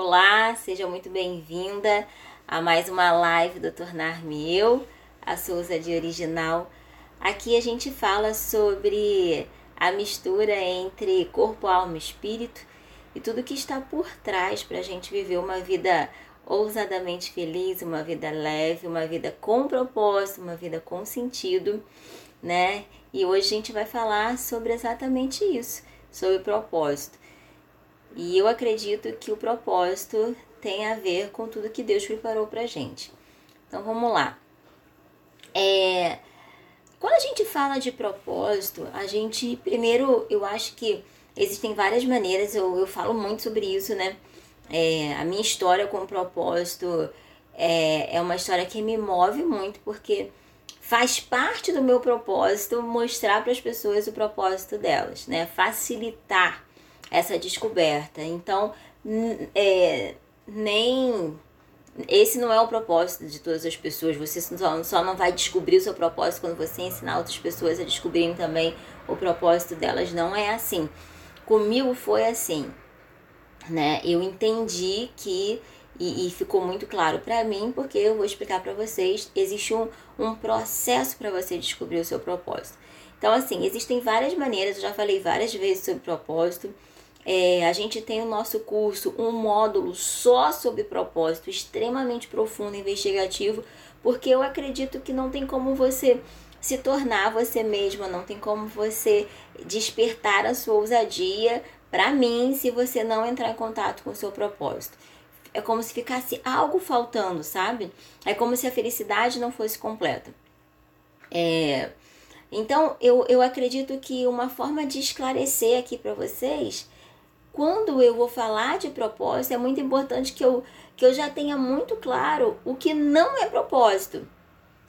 Olá, seja muito bem-vinda a mais uma live do Tornar-me Eu, a Souza de Original. Aqui a gente fala sobre a mistura entre corpo, alma e espírito e tudo que está por trás para a gente viver uma vida ousadamente feliz, uma vida leve, uma vida com propósito, uma vida com sentido, né? E hoje a gente vai falar sobre exatamente isso, sobre propósito. E eu acredito que o propósito tem a ver com tudo que Deus preparou pra gente. Então vamos lá. É, quando a gente fala de propósito, a gente, primeiro, eu acho que existem várias maneiras, eu, eu falo muito sobre isso, né? É, a minha história com propósito é, é uma história que me move muito, porque faz parte do meu propósito mostrar para as pessoas o propósito delas, né? Facilitar essa descoberta. Então, é, nem esse não é o propósito de todas as pessoas. Você só, só não vai descobrir o seu propósito quando você ensinar outras pessoas a descobrirem também o propósito delas. Não é assim. Comigo foi assim, né? Eu entendi que e, e ficou muito claro para mim, porque eu vou explicar para vocês. Existe um, um processo para você descobrir o seu propósito. Então, assim, existem várias maneiras. Eu já falei várias vezes sobre propósito. É, a gente tem o nosso curso, um módulo só sobre propósito, extremamente profundo, investigativo, porque eu acredito que não tem como você se tornar você mesma, não tem como você despertar a sua ousadia para mim se você não entrar em contato com o seu propósito. É como se ficasse algo faltando, sabe? É como se a felicidade não fosse completa. É, então, eu, eu acredito que uma forma de esclarecer aqui para vocês quando eu vou falar de propósito, é muito importante que eu, que eu já tenha muito claro o que não é propósito,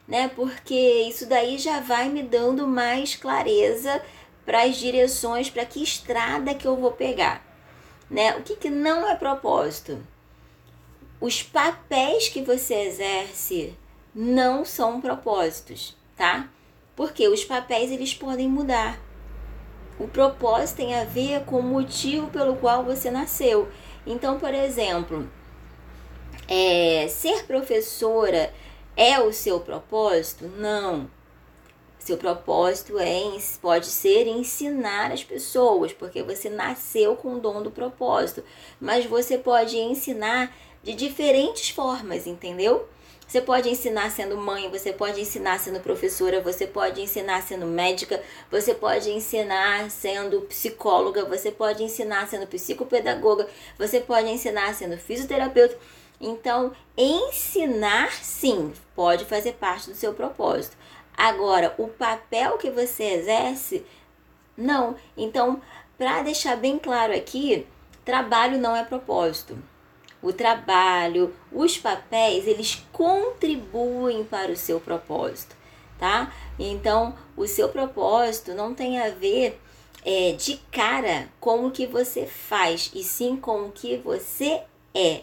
né? Porque isso daí já vai me dando mais clareza para as direções, para que estrada que eu vou pegar, né? O que, que não é propósito? Os papéis que você exerce não são propósitos, tá? Porque os papéis eles podem mudar. O propósito tem a ver com o motivo pelo qual você nasceu. Então, por exemplo, é, ser professora é o seu propósito? Não. Seu propósito é pode ser ensinar as pessoas, porque você nasceu com o dom do propósito. Mas você pode ensinar de diferentes formas, entendeu? Você pode ensinar sendo mãe, você pode ensinar sendo professora, você pode ensinar sendo médica, você pode ensinar sendo psicóloga, você pode ensinar sendo psicopedagoga, você pode ensinar sendo fisioterapeuta. Então, ensinar sim pode fazer parte do seu propósito. Agora, o papel que você exerce, não. Então, para deixar bem claro aqui, trabalho não é propósito o trabalho, os papéis, eles contribuem para o seu propósito, tá? Então, o seu propósito não tem a ver é, de cara com o que você faz, e sim com o que você é,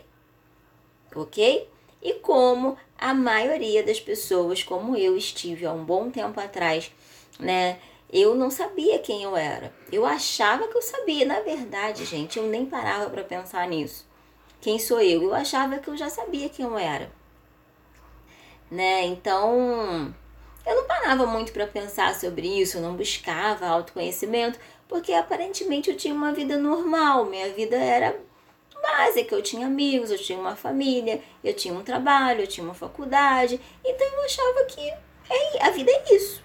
ok? E como a maioria das pessoas, como eu estive há um bom tempo atrás, né? Eu não sabia quem eu era. Eu achava que eu sabia. Na verdade, gente, eu nem parava para pensar nisso quem sou eu? Eu achava que eu já sabia quem eu era. Né? Então, eu não parava muito para pensar sobre isso, eu não buscava autoconhecimento, porque aparentemente eu tinha uma vida normal, minha vida era básica, eu tinha amigos, eu tinha uma família, eu tinha um trabalho, eu tinha uma faculdade, então eu achava que é, a vida é isso.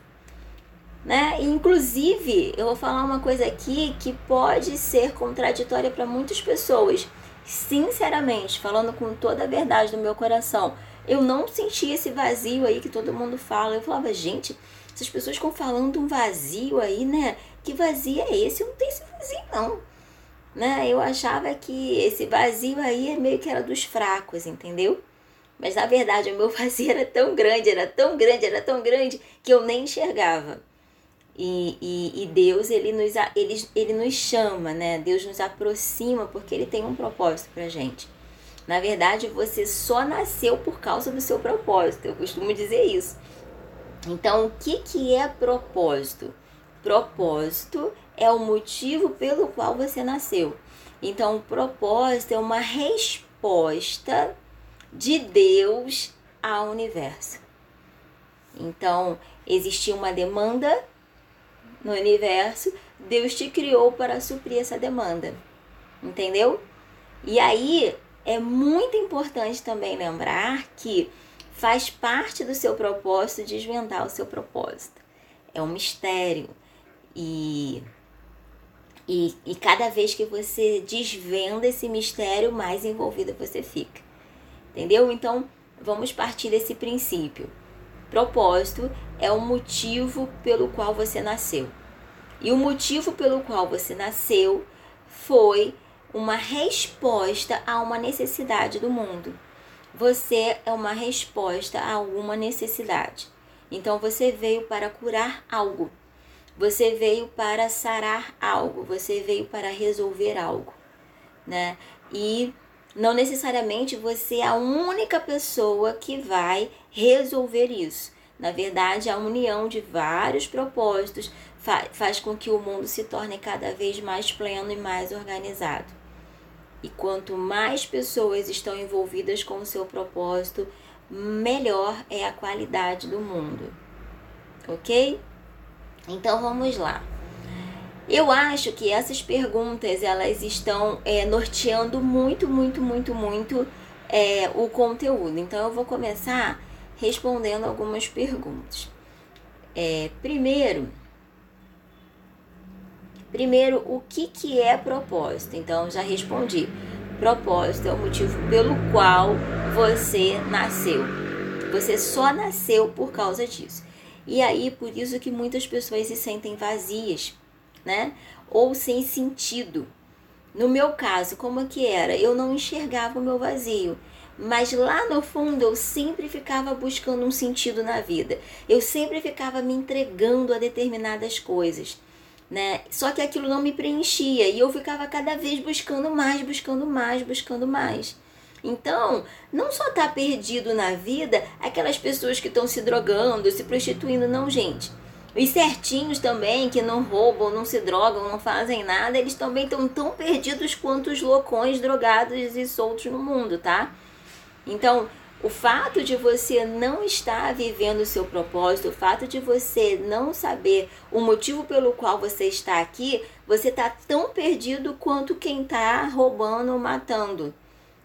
Né? Inclusive, eu vou falar uma coisa aqui que pode ser contraditória para muitas pessoas sinceramente, falando com toda a verdade do meu coração, eu não senti esse vazio aí que todo mundo fala. Eu falava, gente, essas pessoas ficam falando um vazio aí, né? Que vazio é esse? Eu não tenho esse vazio, não. Né? Eu achava que esse vazio aí é meio que era dos fracos, entendeu? Mas na verdade o meu vazio era tão grande, era tão grande, era tão grande que eu nem enxergava. E, e, e, Deus, ele nos, ele, ele nos chama, né? Deus nos aproxima porque ele tem um propósito pra gente. Na verdade, você só nasceu por causa do seu propósito. Eu costumo dizer isso. Então, o que, que é propósito? Propósito é o motivo pelo qual você nasceu. Então, o propósito é uma resposta de Deus ao universo. Então, existia uma demanda no universo, Deus te criou para suprir essa demanda. Entendeu? E aí é muito importante também lembrar que faz parte do seu propósito desvendar o seu propósito. É um mistério. E, e, e cada vez que você desvenda esse mistério, mais envolvida você fica. Entendeu? Então, vamos partir desse princípio. Propósito é o motivo pelo qual você nasceu. E o motivo pelo qual você nasceu foi uma resposta a uma necessidade do mundo. Você é uma resposta a alguma necessidade. Então você veio para curar algo. Você veio para sarar algo, você veio para resolver algo, né? E não necessariamente você é a única pessoa que vai resolver isso. Na verdade, a união de vários propósitos fa faz com que o mundo se torne cada vez mais pleno e mais organizado. E quanto mais pessoas estão envolvidas com o seu propósito, melhor é a qualidade do mundo. Ok? Então vamos lá. Eu acho que essas perguntas elas estão é, norteando muito, muito, muito, muito é, o conteúdo. Então eu vou começar respondendo algumas perguntas. É, primeiro, primeiro o que, que é propósito? Então já respondi. Propósito é o motivo pelo qual você nasceu. Você só nasceu por causa disso. E aí, por isso que muitas pessoas se sentem vazias, né? Ou sem sentido. No meu caso, como que era? Eu não enxergava o meu vazio. Mas lá no fundo eu sempre ficava buscando um sentido na vida. Eu sempre ficava me entregando a determinadas coisas, né? Só que aquilo não me preenchia e eu ficava cada vez buscando mais, buscando mais, buscando mais. Então, não só tá perdido na vida aquelas pessoas que estão se drogando, se prostituindo, não, gente. Os certinhos também, que não roubam, não se drogam, não fazem nada, eles também estão tão perdidos quanto os loucões drogados e soltos no mundo, tá? Então, o fato de você não estar vivendo o seu propósito, o fato de você não saber o motivo pelo qual você está aqui, você está tão perdido quanto quem está roubando ou matando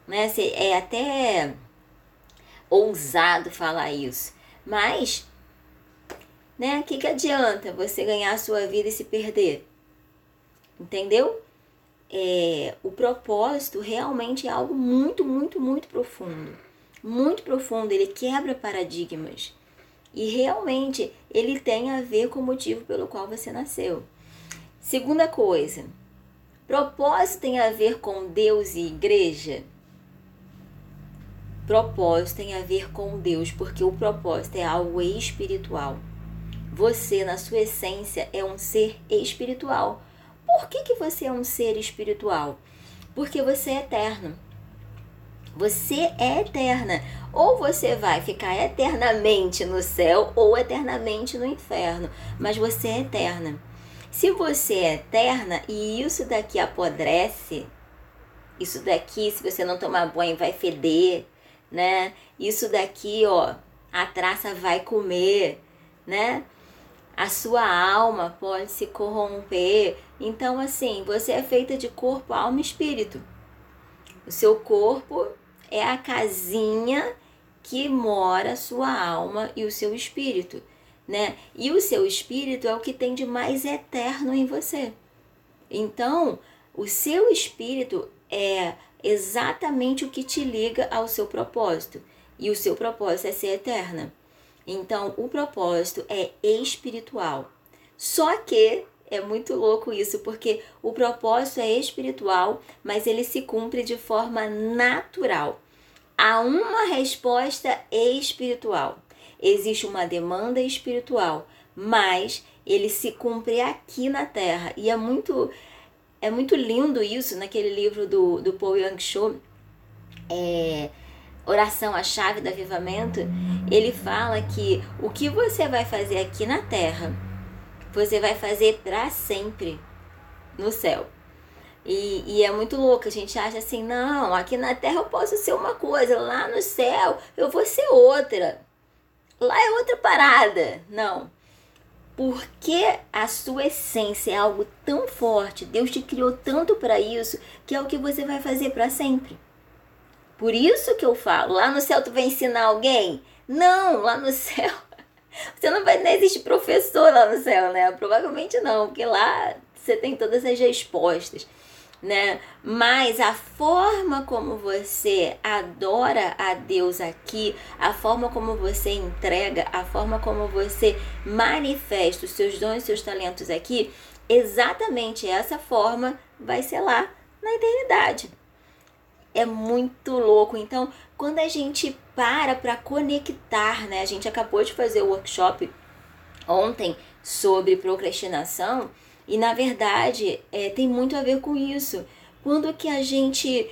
né? É até ousado falar isso. Mas, né? O que, que adianta você ganhar a sua vida e se perder? Entendeu? É, o propósito realmente é algo muito, muito, muito profundo. Muito profundo. Ele quebra paradigmas. E realmente ele tem a ver com o motivo pelo qual você nasceu. Segunda coisa, propósito tem a ver com Deus e igreja? Propósito tem a ver com Deus, porque o propósito é algo espiritual. Você, na sua essência, é um ser espiritual. Por que, que você é um ser espiritual? Porque você é eterno. Você é eterna. Ou você vai ficar eternamente no céu ou eternamente no inferno. Mas você é eterna. Se você é eterna e isso daqui apodrece, isso daqui, se você não tomar banho, vai feder, né? Isso daqui, ó, a traça vai comer, né? A sua alma pode se corromper. Então, assim, você é feita de corpo, alma e espírito. O seu corpo é a casinha que mora a sua alma e o seu espírito, né? E o seu espírito é o que tem de mais eterno em você. Então, o seu espírito é exatamente o que te liga ao seu propósito. E o seu propósito é ser eterna. Então, o propósito é espiritual. Só que é muito louco isso, porque o propósito é espiritual, mas ele se cumpre de forma natural. Há uma resposta espiritual. Existe uma demanda espiritual, mas ele se cumpre aqui na Terra. E é muito é muito lindo isso naquele livro do, do Paul Young Cho, é, Oração, a Chave do Avivamento. Ele fala que o que você vai fazer aqui na terra, você vai fazer para sempre no céu. E, e, é muito louco, a gente acha assim, não, aqui na terra eu posso ser uma coisa, lá no céu eu vou ser outra. Lá é outra parada. Não. Porque a sua essência é algo tão forte, Deus te criou tanto para isso, que é o que você vai fazer para sempre. Por isso que eu falo, lá no céu tu vai ensinar alguém? Não, lá no céu você não vai, nem existe professor lá no céu, né? Provavelmente não, porque lá você tem todas as respostas, né? Mas a forma como você adora a Deus aqui, a forma como você entrega, a forma como você manifesta os seus dons seus talentos aqui, exatamente essa forma vai ser lá na eternidade. É muito louco. Então, quando a gente para para conectar, né? A gente acabou de fazer o workshop ontem sobre procrastinação e na verdade é, tem muito a ver com isso. Quando que a gente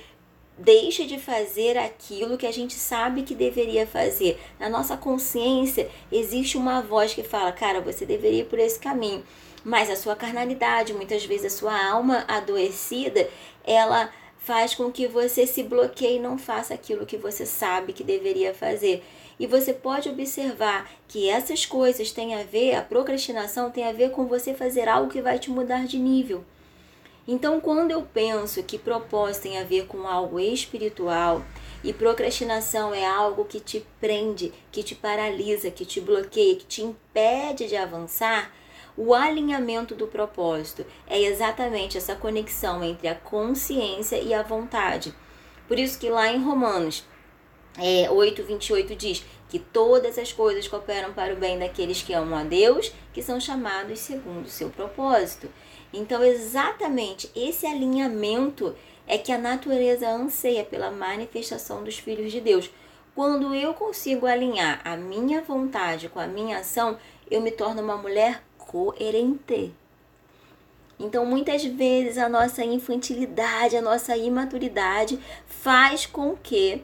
deixa de fazer aquilo que a gente sabe que deveria fazer. Na nossa consciência existe uma voz que fala, cara, você deveria ir por esse caminho. Mas a sua carnalidade, muitas vezes a sua alma adoecida, ela faz com que você se bloqueie e não faça aquilo que você sabe que deveria fazer. E você pode observar que essas coisas têm a ver, a procrastinação tem a ver com você fazer algo que vai te mudar de nível. Então, quando eu penso que propósito tem a ver com algo espiritual e procrastinação é algo que te prende, que te paralisa, que te bloqueia, que te impede de avançar, o alinhamento do propósito é exatamente essa conexão entre a consciência e a vontade. Por isso que lá em Romanos é, 8, 28 diz que todas as coisas cooperam para o bem daqueles que amam a Deus, que são chamados segundo o seu propósito. Então, exatamente esse alinhamento é que a natureza anseia pela manifestação dos filhos de Deus. Quando eu consigo alinhar a minha vontade com a minha ação, eu me torno uma mulher coerente. Então, muitas vezes a nossa infantilidade, a nossa imaturidade faz com que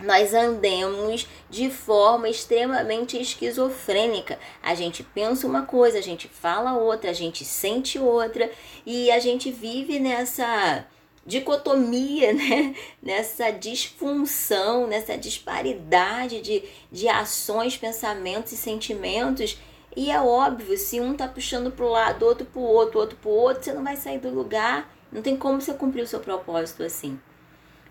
nós andemos de forma extremamente esquizofrênica. A gente pensa uma coisa, a gente fala outra, a gente sente outra e a gente vive nessa dicotomia, né? nessa disfunção, nessa disparidade de, de ações, pensamentos e sentimentos e é óbvio, se um tá puxando pro lado, outro pro outro, outro pro outro, você não vai sair do lugar. Não tem como você cumprir o seu propósito assim.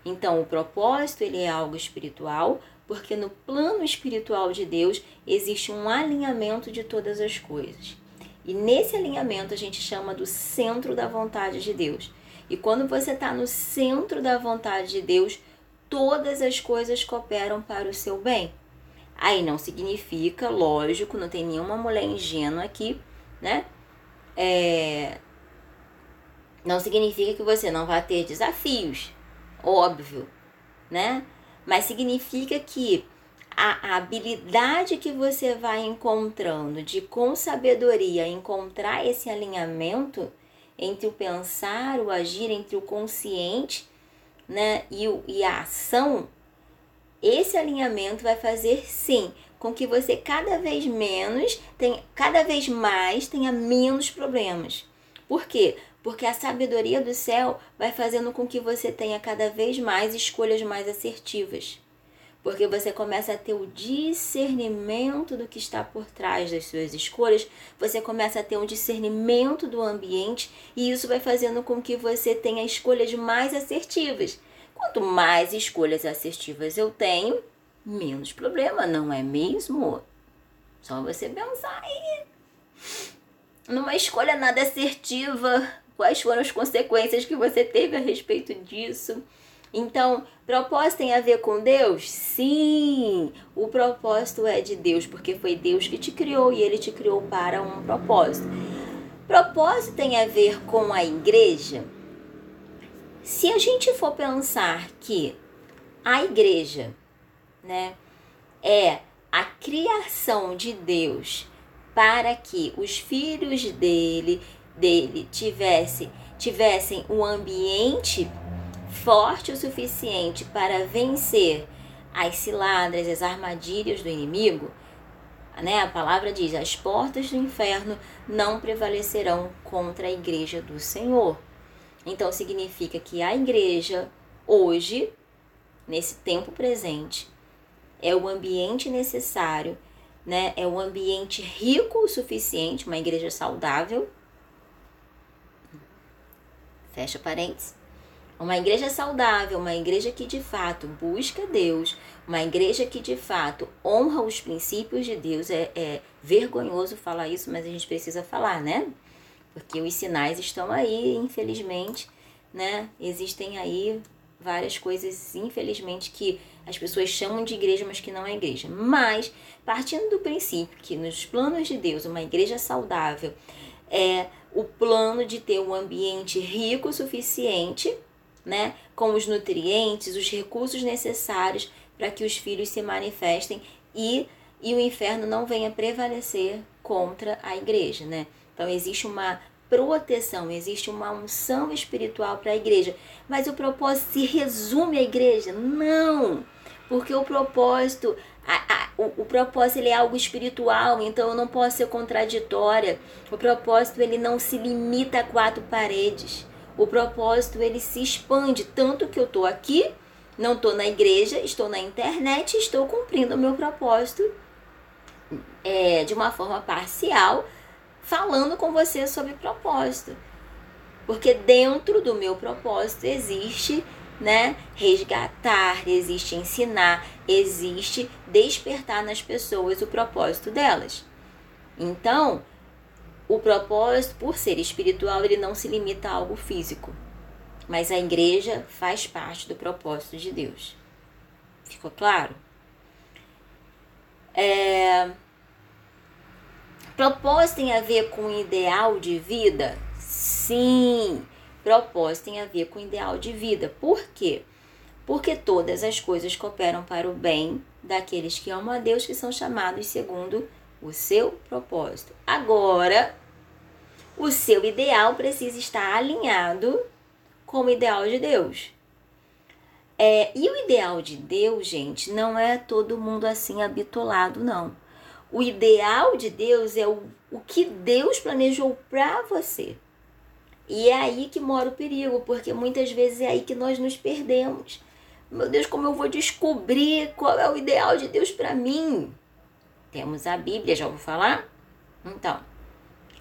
Então, o propósito ele é algo espiritual, porque no plano espiritual de Deus existe um alinhamento de todas as coisas. E nesse alinhamento a gente chama do centro da vontade de Deus. E quando você está no centro da vontade de Deus, todas as coisas cooperam para o seu bem. Aí não significa, lógico, não tem nenhuma mulher ingênua aqui, né? É... Não significa que você não vai ter desafios, óbvio, né? Mas significa que a, habilidade que você vai encontrando de com sabedoria encontrar esse alinhamento entre o pensar, o agir, entre o consciente, né, e, o, e a ação esse alinhamento vai fazer sim com que você cada vez menos, tenha, cada vez mais tenha menos problemas. Por quê? Porque a sabedoria do céu vai fazendo com que você tenha cada vez mais escolhas mais assertivas. Porque você começa a ter o discernimento do que está por trás das suas escolhas, você começa a ter um discernimento do ambiente e isso vai fazendo com que você tenha escolhas mais assertivas. Quanto mais escolhas assertivas eu tenho, menos problema, não é mesmo? Só você pensar aí. Numa escolha nada assertiva, quais foram as consequências que você teve a respeito disso? Então, propósito tem a ver com Deus? Sim, o propósito é de Deus, porque foi Deus que te criou e ele te criou para um propósito. Propósito tem a ver com a igreja? Se a gente for pensar que a igreja, né, é a criação de Deus para que os filhos dele, dele tivessem, tivessem um ambiente forte o suficiente para vencer as ciladas, as armadilhas do inimigo, né? A palavra diz: as portas do inferno não prevalecerão contra a igreja do Senhor. Então significa que a igreja hoje, nesse tempo presente, é o ambiente necessário, né? É um ambiente rico o suficiente, uma igreja saudável. Fecha parênteses. Uma igreja saudável, uma igreja que de fato busca Deus, uma igreja que de fato honra os princípios de Deus. É, é vergonhoso falar isso, mas a gente precisa falar, né? Porque os sinais estão aí, infelizmente, né? Existem aí várias coisas, infelizmente, que as pessoas chamam de igreja, mas que não é igreja. Mas, partindo do princípio que nos planos de Deus, uma igreja saudável é o plano de ter um ambiente rico o suficiente, né? Com os nutrientes, os recursos necessários para que os filhos se manifestem e, e o inferno não venha prevalecer contra a igreja, né? Então existe uma proteção, existe uma unção espiritual para a igreja. Mas o propósito se resume à igreja? Não! Porque o propósito, a, a, o, o propósito ele é algo espiritual, então eu não posso ser contraditória. O propósito ele não se limita a quatro paredes. O propósito ele se expande, tanto que eu estou aqui, não estou na igreja, estou na internet, estou cumprindo o meu propósito é, de uma forma parcial, falando com você sobre propósito. Porque dentro do meu propósito existe, né, resgatar, existe ensinar, existe despertar nas pessoas o propósito delas. Então, o propósito, por ser espiritual, ele não se limita a algo físico. Mas a igreja faz parte do propósito de Deus. Ficou claro? É, Propósito tem a ver com ideal de vida? Sim, propósito tem a ver com ideal de vida. Por quê? Porque todas as coisas cooperam para o bem daqueles que amam a Deus, que são chamados segundo o seu propósito. Agora, o seu ideal precisa estar alinhado com o ideal de Deus. É, e o ideal de Deus, gente, não é todo mundo assim habitolado, não. O ideal de Deus é o, o que Deus planejou para você. E é aí que mora o perigo, porque muitas vezes é aí que nós nos perdemos. Meu Deus, como eu vou descobrir qual é o ideal de Deus para mim? Temos a Bíblia, já vou falar? Então,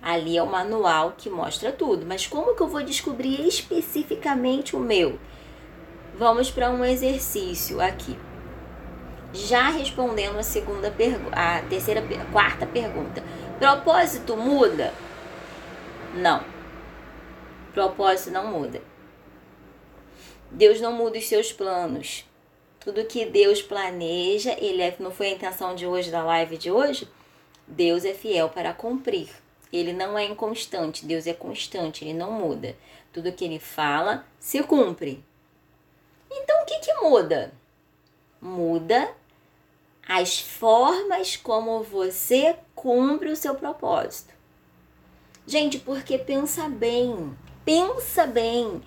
ali é o manual que mostra tudo, mas como que eu vou descobrir especificamente o meu? Vamos para um exercício aqui. Já respondendo a segunda pergunta, a terceira, a quarta pergunta. Propósito muda? Não. Propósito não muda. Deus não muda os seus planos. Tudo que Deus planeja, ele é, não foi a intenção de hoje da live de hoje. Deus é fiel para cumprir. Ele não é inconstante, Deus é constante, ele não muda. Tudo que ele fala se cumpre. Então o que que muda? muda as formas como você cumpre o seu propósito. Gente, porque pensa bem, pensa bem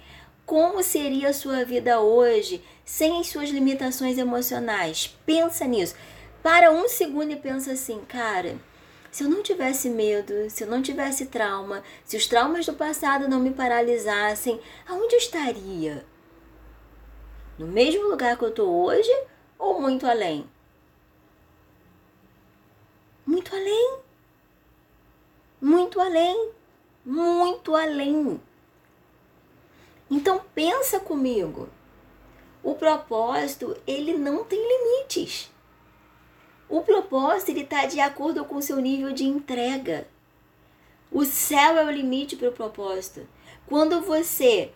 como seria a sua vida hoje sem as suas limitações emocionais. Pensa nisso. Para um segundo e pensa assim, cara, se eu não tivesse medo, se eu não tivesse trauma, se os traumas do passado não me paralisassem, aonde eu estaria? No mesmo lugar que eu estou hoje ou muito além? Muito além. Muito além. Muito além. Então pensa comigo. O propósito, ele não tem limites. O propósito, ele está de acordo com o seu nível de entrega. O céu é o limite para o propósito. Quando você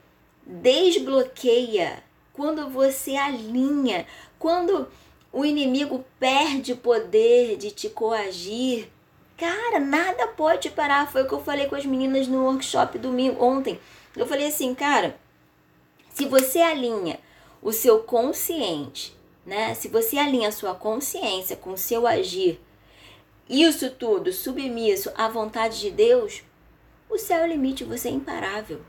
desbloqueia, quando você alinha, quando o inimigo perde o poder de te coagir, cara, nada pode parar. Foi o que eu falei com as meninas no workshop domingo ontem. Eu falei assim, cara, se você alinha o seu consciente, né? Se você alinha a sua consciência com o seu agir, isso tudo submisso à vontade de Deus, o céu é o limite, você é imparável.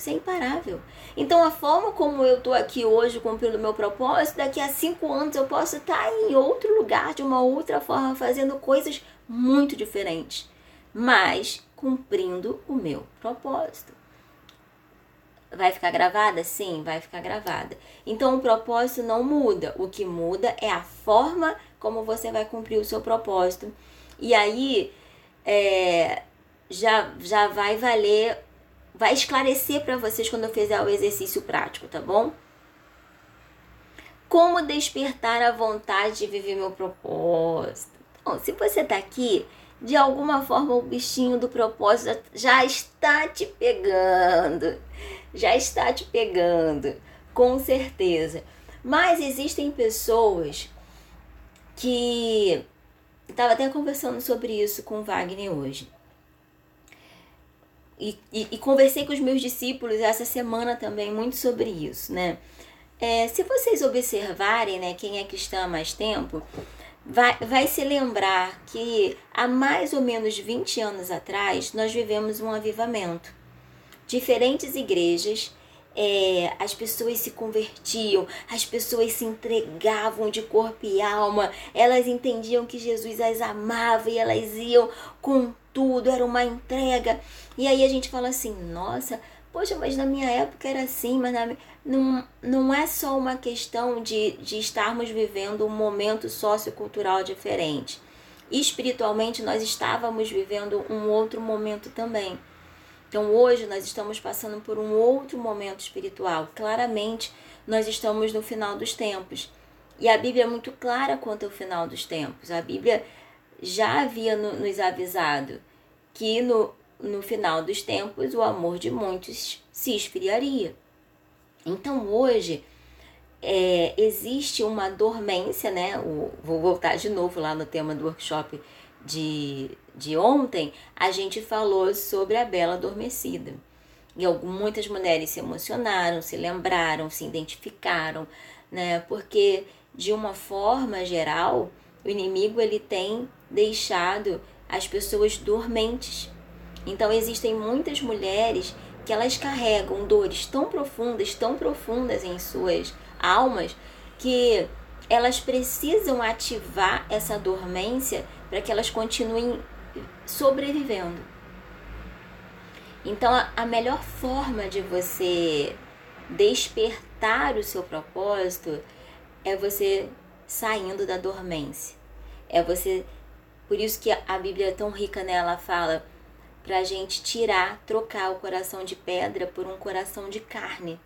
Você é imparável. Então, a forma como eu estou aqui hoje cumprindo o meu propósito, daqui a cinco anos eu posso estar em outro lugar, de uma outra forma, fazendo coisas muito diferentes, mas cumprindo o meu propósito. vai ficar gravada? Sim, vai ficar gravada. Então o propósito não muda. O que muda é a forma como você vai cumprir o seu propósito. E aí é, já, já vai valer, vai esclarecer para vocês quando eu fizer o exercício prático, tá bom? Como despertar a vontade de viver meu propósito? Bom, se você tá aqui, de alguma forma o bichinho do propósito já está te pegando. Já está te pegando, com certeza. Mas existem pessoas que estava até conversando sobre isso com o Wagner hoje. E, e, e, conversei com os meus discípulos essa semana também muito sobre isso, né? É, se vocês observarem, né, quem é está há mais tempo, vai, vai se lembrar que há mais ou menos 20 anos atrás nós vivemos um avivamento. Diferentes igrejas, é, as pessoas se convertiam, as pessoas se entregavam de corpo e alma, elas entendiam que Jesus as amava e elas iam com tudo, era uma entrega. E aí a gente fala assim: nossa, poxa, mas na minha época era assim, mas na, não, não é só uma questão de, de estarmos vivendo um momento sociocultural diferente. Espiritualmente, nós estávamos vivendo um outro momento também. Então, hoje, nós estamos passando por um outro momento espiritual. Claramente, nós estamos no final dos tempos. E a Bíblia é muito clara quanto ao final dos tempos. A Bíblia já havia no, nos avisado que no, no final dos tempos o amor de muitos se esfriaria. Então hoje é, existe uma dormência, né? O, vou voltar de novo lá no tema do workshop de, de ontem. A gente falou sobre a Bela Adormecida. E muitas mulheres se emocionaram, se lembraram, se identificaram, né? Porque de uma forma geral, o inimigo ele tem deixado as pessoas dormentes. Então existem muitas mulheres que elas carregam dores tão profundas, tão profundas em suas almas, que elas precisam ativar essa dormência para que elas continuem sobrevivendo. Então, a melhor forma de você despertar o seu propósito é você saindo da dormência. É você. Por isso que a Bíblia é tão rica, né? Ela fala para a gente tirar, trocar o coração de pedra por um coração de carne.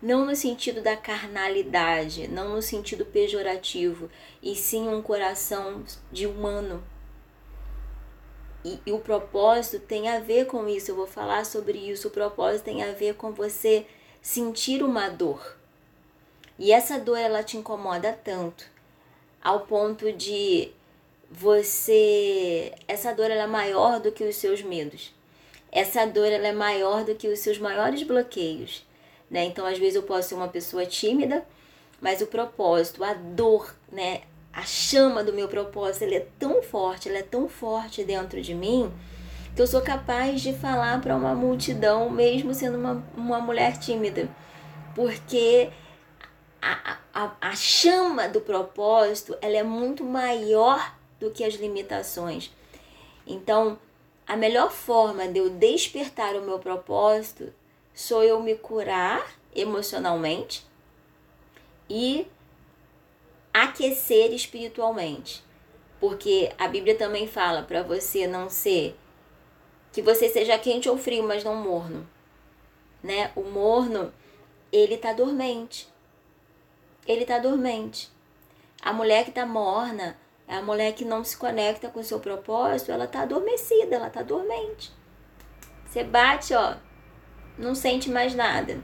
Não no sentido da carnalidade, não no sentido pejorativo, e sim um coração de humano. E, e o propósito tem a ver com isso, eu vou falar sobre isso. O propósito tem a ver com você sentir uma dor. E essa dor ela te incomoda tanto, ao ponto de você essa dor ela é maior do que os seus medos. Essa dor ela é maior do que os seus maiores bloqueios, né? Então, às vezes eu posso ser uma pessoa tímida, mas o propósito, a dor, né, a chama do meu propósito, ele é tão forte, ela é tão forte dentro de mim, que eu sou capaz de falar para uma multidão, mesmo sendo uma, uma mulher tímida. Porque a, a, a chama do propósito, ela é muito maior do que as limitações. Então, a melhor forma de eu despertar o meu propósito sou eu me curar emocionalmente e aquecer espiritualmente. Porque a Bíblia também fala para você não ser que você seja quente ou frio, mas não morno. Né? O morno, ele tá dormente. Ele tá dormente. A mulher que tá morna, a mulher que não se conecta com o seu propósito, ela tá adormecida, ela tá dormente. Você bate, ó, não sente mais nada.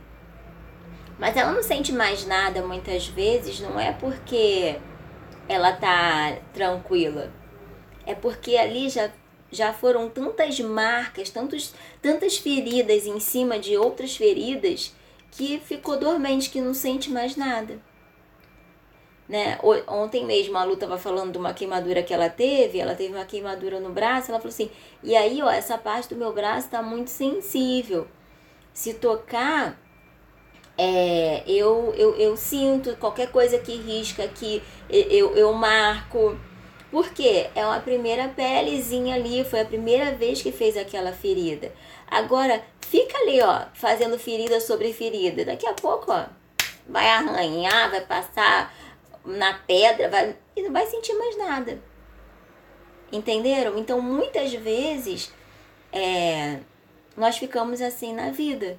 Mas ela não sente mais nada muitas vezes, não é porque ela tá tranquila. É porque ali já, já foram tantas marcas, tantos, tantas feridas em cima de outras feridas que ficou dormente, que não sente mais nada né? Ontem mesmo a Lu tava falando de uma queimadura que ela teve, ela teve uma queimadura no braço, ela falou assim: "E aí, ó, essa parte do meu braço tá muito sensível. Se tocar, é, eu, eu, eu sinto qualquer coisa que risca aqui, eu, eu marco. Porque é uma primeira pelezinha ali, foi a primeira vez que fez aquela ferida. Agora, fica ali, ó, fazendo ferida sobre ferida. Daqui a pouco, ó, vai arranhar, vai passar na pedra, vai, e não vai sentir mais nada. Entenderam? Então, muitas vezes, é, nós ficamos assim na vida.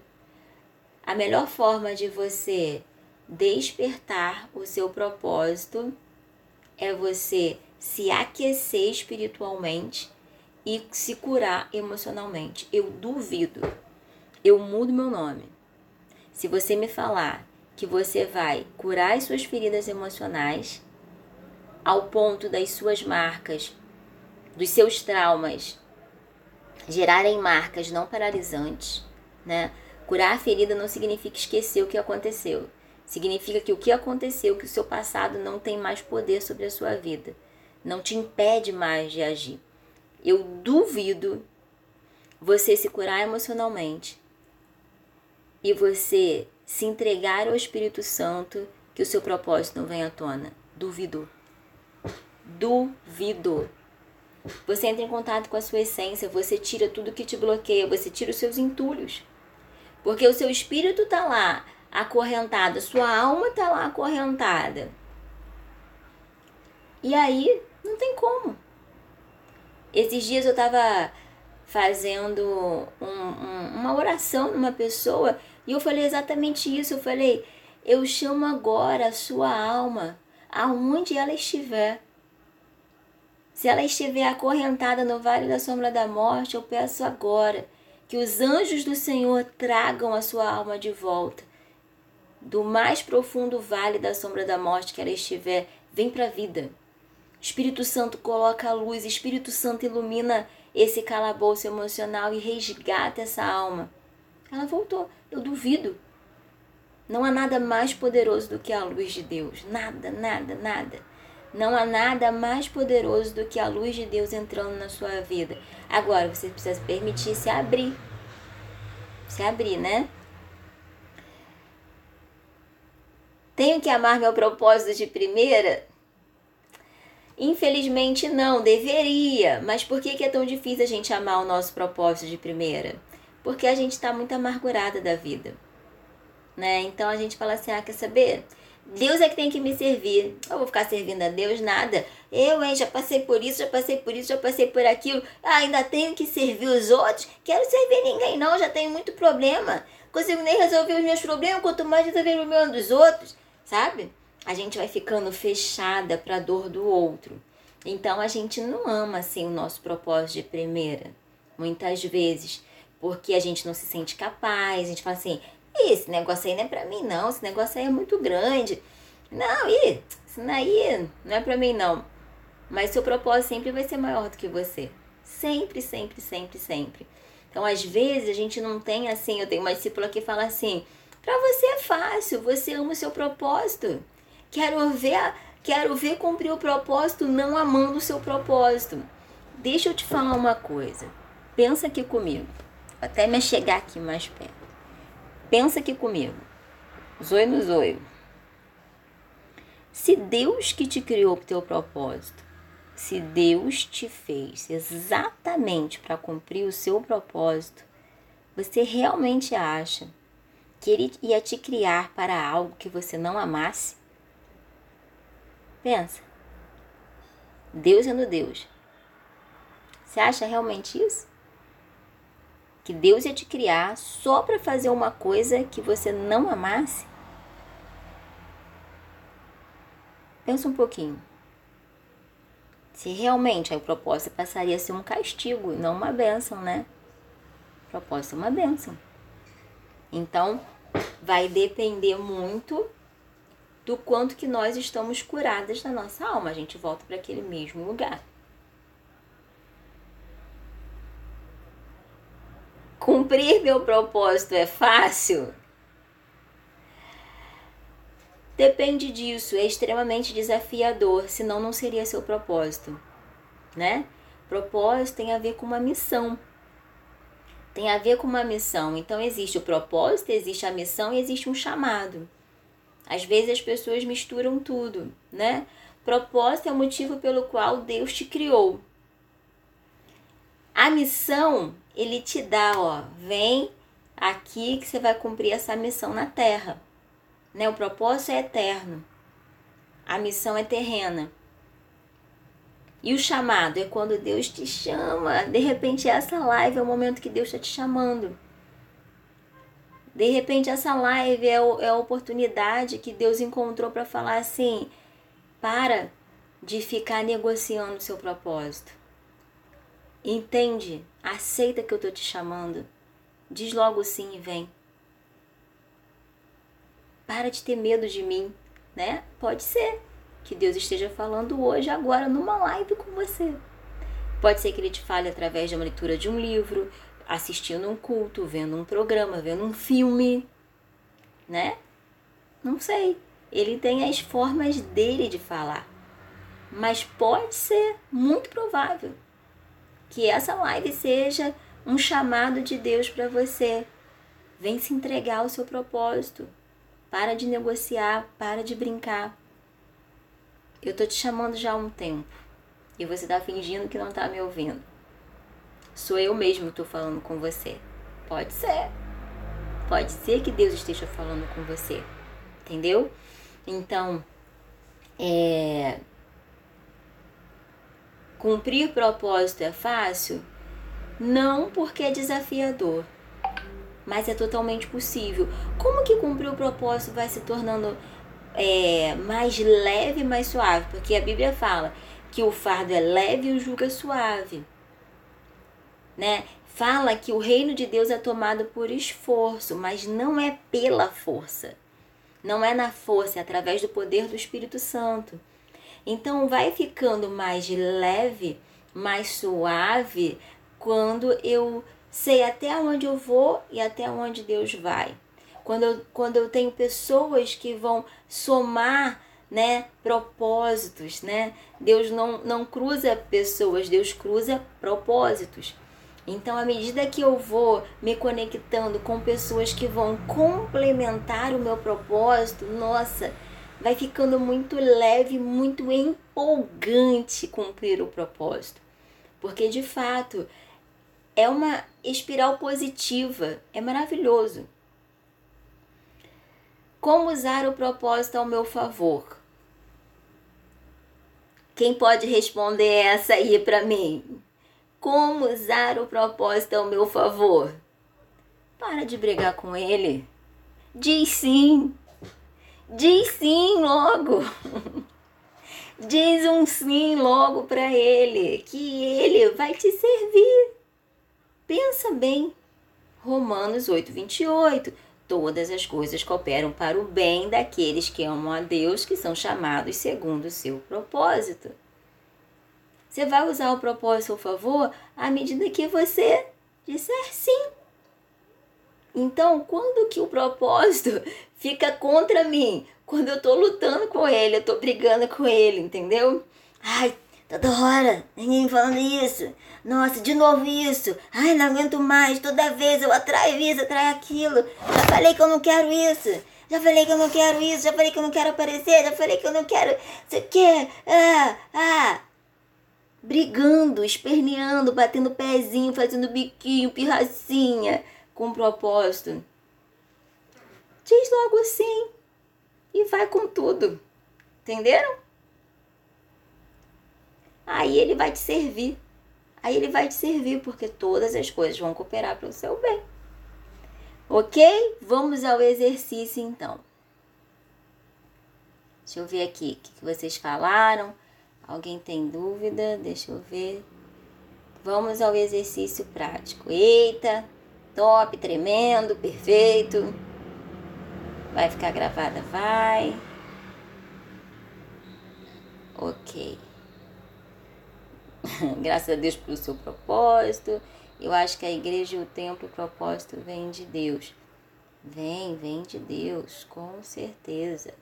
A melhor forma de você despertar o seu propósito é você se aquecer espiritualmente e se curar emocionalmente. Eu duvido. Eu mudo meu nome. Se você me falar que você vai curar as suas feridas emocionais ao ponto das suas marcas, dos seus traumas gerarem marcas não paralisantes, né? Curar a ferida não significa esquecer o que aconteceu. Significa que o que aconteceu, que o seu passado não tem mais poder sobre a sua vida. Não te impede mais de agir. Eu duvido você se curar emocionalmente e você se entregar ao Espírito Santo que o seu propósito não venha à tona. Duvido. Duvido. Você entra em contato com a sua essência, você tira tudo que te bloqueia, você tira os seus entulhos. Porque o seu espírito está lá acorrentado, a sua alma está lá acorrentada. E aí, não tem como. Esses dias eu estava fazendo um, um, uma oração numa pessoa e eu falei exatamente isso. Eu falei: Eu chamo agora a sua alma, aonde ela estiver. Se ela estiver acorrentada no vale da sombra da morte, eu peço agora que os anjos do Senhor tragam a sua alma de volta. Do mais profundo vale da sombra da morte que ela estiver, vem para a vida. Espírito Santo coloca a luz, Espírito Santo ilumina esse calabouço emocional e resgata essa alma. Ela voltou. Eu duvido. Não há nada mais poderoso do que a luz de Deus. Nada, nada, nada. Não há nada mais poderoso do que a luz de Deus entrando na sua vida. Agora, você precisa permitir se abrir. Se abrir, né? Tenho que amar meu propósito de primeira? Infelizmente não, deveria. Mas por que é tão difícil a gente amar o nosso propósito de primeira? Porque a gente está muito amargurada da vida. Né? Então a gente fala assim: ah, quer saber? Deus é que tem que me servir. Eu vou ficar servindo a Deus nada. Eu, hein, já passei por isso, já passei por isso, já passei por aquilo. Ah, ainda tenho que servir os outros. Quero servir ninguém, não. Já tenho muito problema. Consigo nem resolver os meus problemas, quanto mais resolver o problema dos outros. Sabe? A gente vai ficando fechada para a dor do outro. Então a gente não ama assim o nosso propósito de primeira. Muitas vezes. Porque a gente não se sente capaz. A gente fala assim: esse negócio aí não é pra mim, não. Esse negócio aí é muito grande. Não, e isso aí não é pra mim, não. Mas seu propósito sempre vai ser maior do que você. Sempre, sempre, sempre, sempre. Então, às vezes, a gente não tem assim. Eu tenho uma discípula que fala assim: pra você é fácil, você ama o seu propósito. Quero ver, quero ver cumprir o propósito, não amando o seu propósito. Deixa eu te falar uma coisa. Pensa aqui comigo. Até me chegar aqui mais perto. Pensa aqui comigo. Zoe no zoio. Se Deus que te criou para o teu propósito, se Deus te fez exatamente para cumprir o seu propósito, você realmente acha que Ele ia te criar para algo que você não amasse? Pensa. Deus é no Deus. Você acha realmente isso? Que Deus ia te criar só para fazer uma coisa que você não amasse? Pensa um pouquinho. Se realmente a proposta passaria a ser um castigo, não uma bênção, né? Proposta é uma bênção. Então, vai depender muito do quanto que nós estamos curadas na nossa alma. A gente volta para aquele mesmo lugar. Cumprir meu propósito é fácil? Depende disso, é extremamente desafiador, senão não seria seu propósito, né? Propósito tem a ver com uma missão. Tem a ver com uma missão. Então existe o propósito, existe a missão e existe um chamado. Às vezes as pessoas misturam tudo, né? Propósito é o motivo pelo qual Deus te criou. A missão ele te dá, ó, vem aqui que você vai cumprir essa missão na terra. Né? O propósito é eterno. A missão é terrena. E o chamado é quando Deus te chama. De repente, essa live é o momento que Deus está te chamando. De repente, essa live é, é a oportunidade que Deus encontrou para falar assim: para de ficar negociando o seu propósito. Entende? Aceita que eu estou te chamando. Diz logo sim e vem. Para de ter medo de mim, né? Pode ser que Deus esteja falando hoje, agora, numa live com você. Pode ser que ele te fale através de uma leitura de um livro, assistindo um culto, vendo um programa, vendo um filme, né? Não sei. Ele tem as formas dele de falar. Mas pode ser, muito provável, que essa live seja um chamado de Deus para você. Vem se entregar ao seu propósito. Para de negociar, para de brincar. Eu tô te chamando já há um tempo e você tá fingindo que não tá me ouvindo. Sou eu mesmo que tô falando com você. Pode ser. Pode ser que Deus esteja falando com você. Entendeu? Então, é cumprir propósito é fácil? Não porque é desafiador, mas é totalmente possível. Como que cumprir o propósito vai se tornando é, mais leve, mais suave, porque a Bíblia fala que o fardo é leve e o jugo é suave, né? Fala que o reino de Deus é tomado por esforço, mas não é pela força. Não é na força, é através do poder do Espírito Santo. Então vai ficando mais leve, mais suave quando eu sei até onde eu vou e até onde Deus vai quando eu, quando eu tenho pessoas que vão somar né, propósitos, né? Deus não, não cruza pessoas, Deus cruza propósitos. Então, à medida que eu vou me conectando com pessoas que vão complementar o meu propósito, nossa, vai ficando muito leve, muito empolgante cumprir o propósito. Porque de fato é uma espiral positiva, é maravilhoso. Como usar o propósito ao meu favor? Quem pode responder essa aí para mim? Como usar o propósito ao meu favor? Para de brigar com ele. Diz sim. Diz sim logo. Diz um sim logo para ele, que ele vai te servir. Pensa bem. Romanos 8, 28 todas as coisas cooperam para o bem daqueles que amam a Deus, que são chamados segundo o seu propósito. Você vai usar o propósito a seu favor à medida que você disser sim. Então, quando que o propósito fica contra mim? Quando eu tô lutando com ele, eu tô brigando com ele, entendeu? Ai, toda hora, ninguém falando isso. Nossa, de novo isso. Ai, não aguento mais. Toda vez eu atraio isso, atraio aquilo. Já falei que eu não quero isso. Já falei que eu não quero isso. Já falei que eu não quero aparecer. Já falei que eu não quero. Você quer? Ah, ah. Brigando, esperneando, batendo pezinho, fazendo biquinho, pirracinha. Com propósito. Diz logo sim. E vai com tudo. Entenderam? Aí ele vai te servir aí ele vai te servir, porque todas as coisas vão cooperar para o seu bem. Ok? Vamos ao exercício então. Deixa eu ver aqui o que vocês falaram. Alguém tem dúvida? Deixa eu ver. Vamos ao exercício prático. Eita, top, tremendo, perfeito. Vai ficar gravada? Vai. Ok. Graças a Deus pelo seu propósito. Eu acho que a igreja e o templo, o propósito vem de Deus. Vem, vem de Deus, com certeza.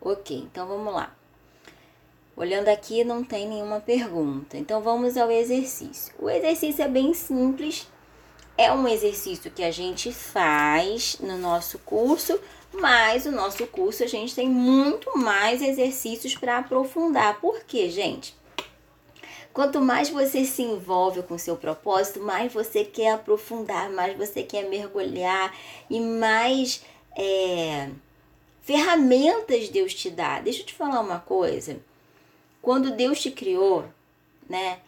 Ok, então vamos lá. Olhando aqui, não tem nenhuma pergunta. Então vamos ao exercício. O exercício é bem simples. É um exercício que a gente faz no nosso curso, mas o nosso curso a gente tem muito mais exercícios para aprofundar. Por quê, gente? Quanto mais você se envolve com o seu propósito, mais você quer aprofundar, mais você quer mergulhar e mais é, ferramentas Deus te dá. Deixa eu te falar uma coisa. Quando Deus te criou, né?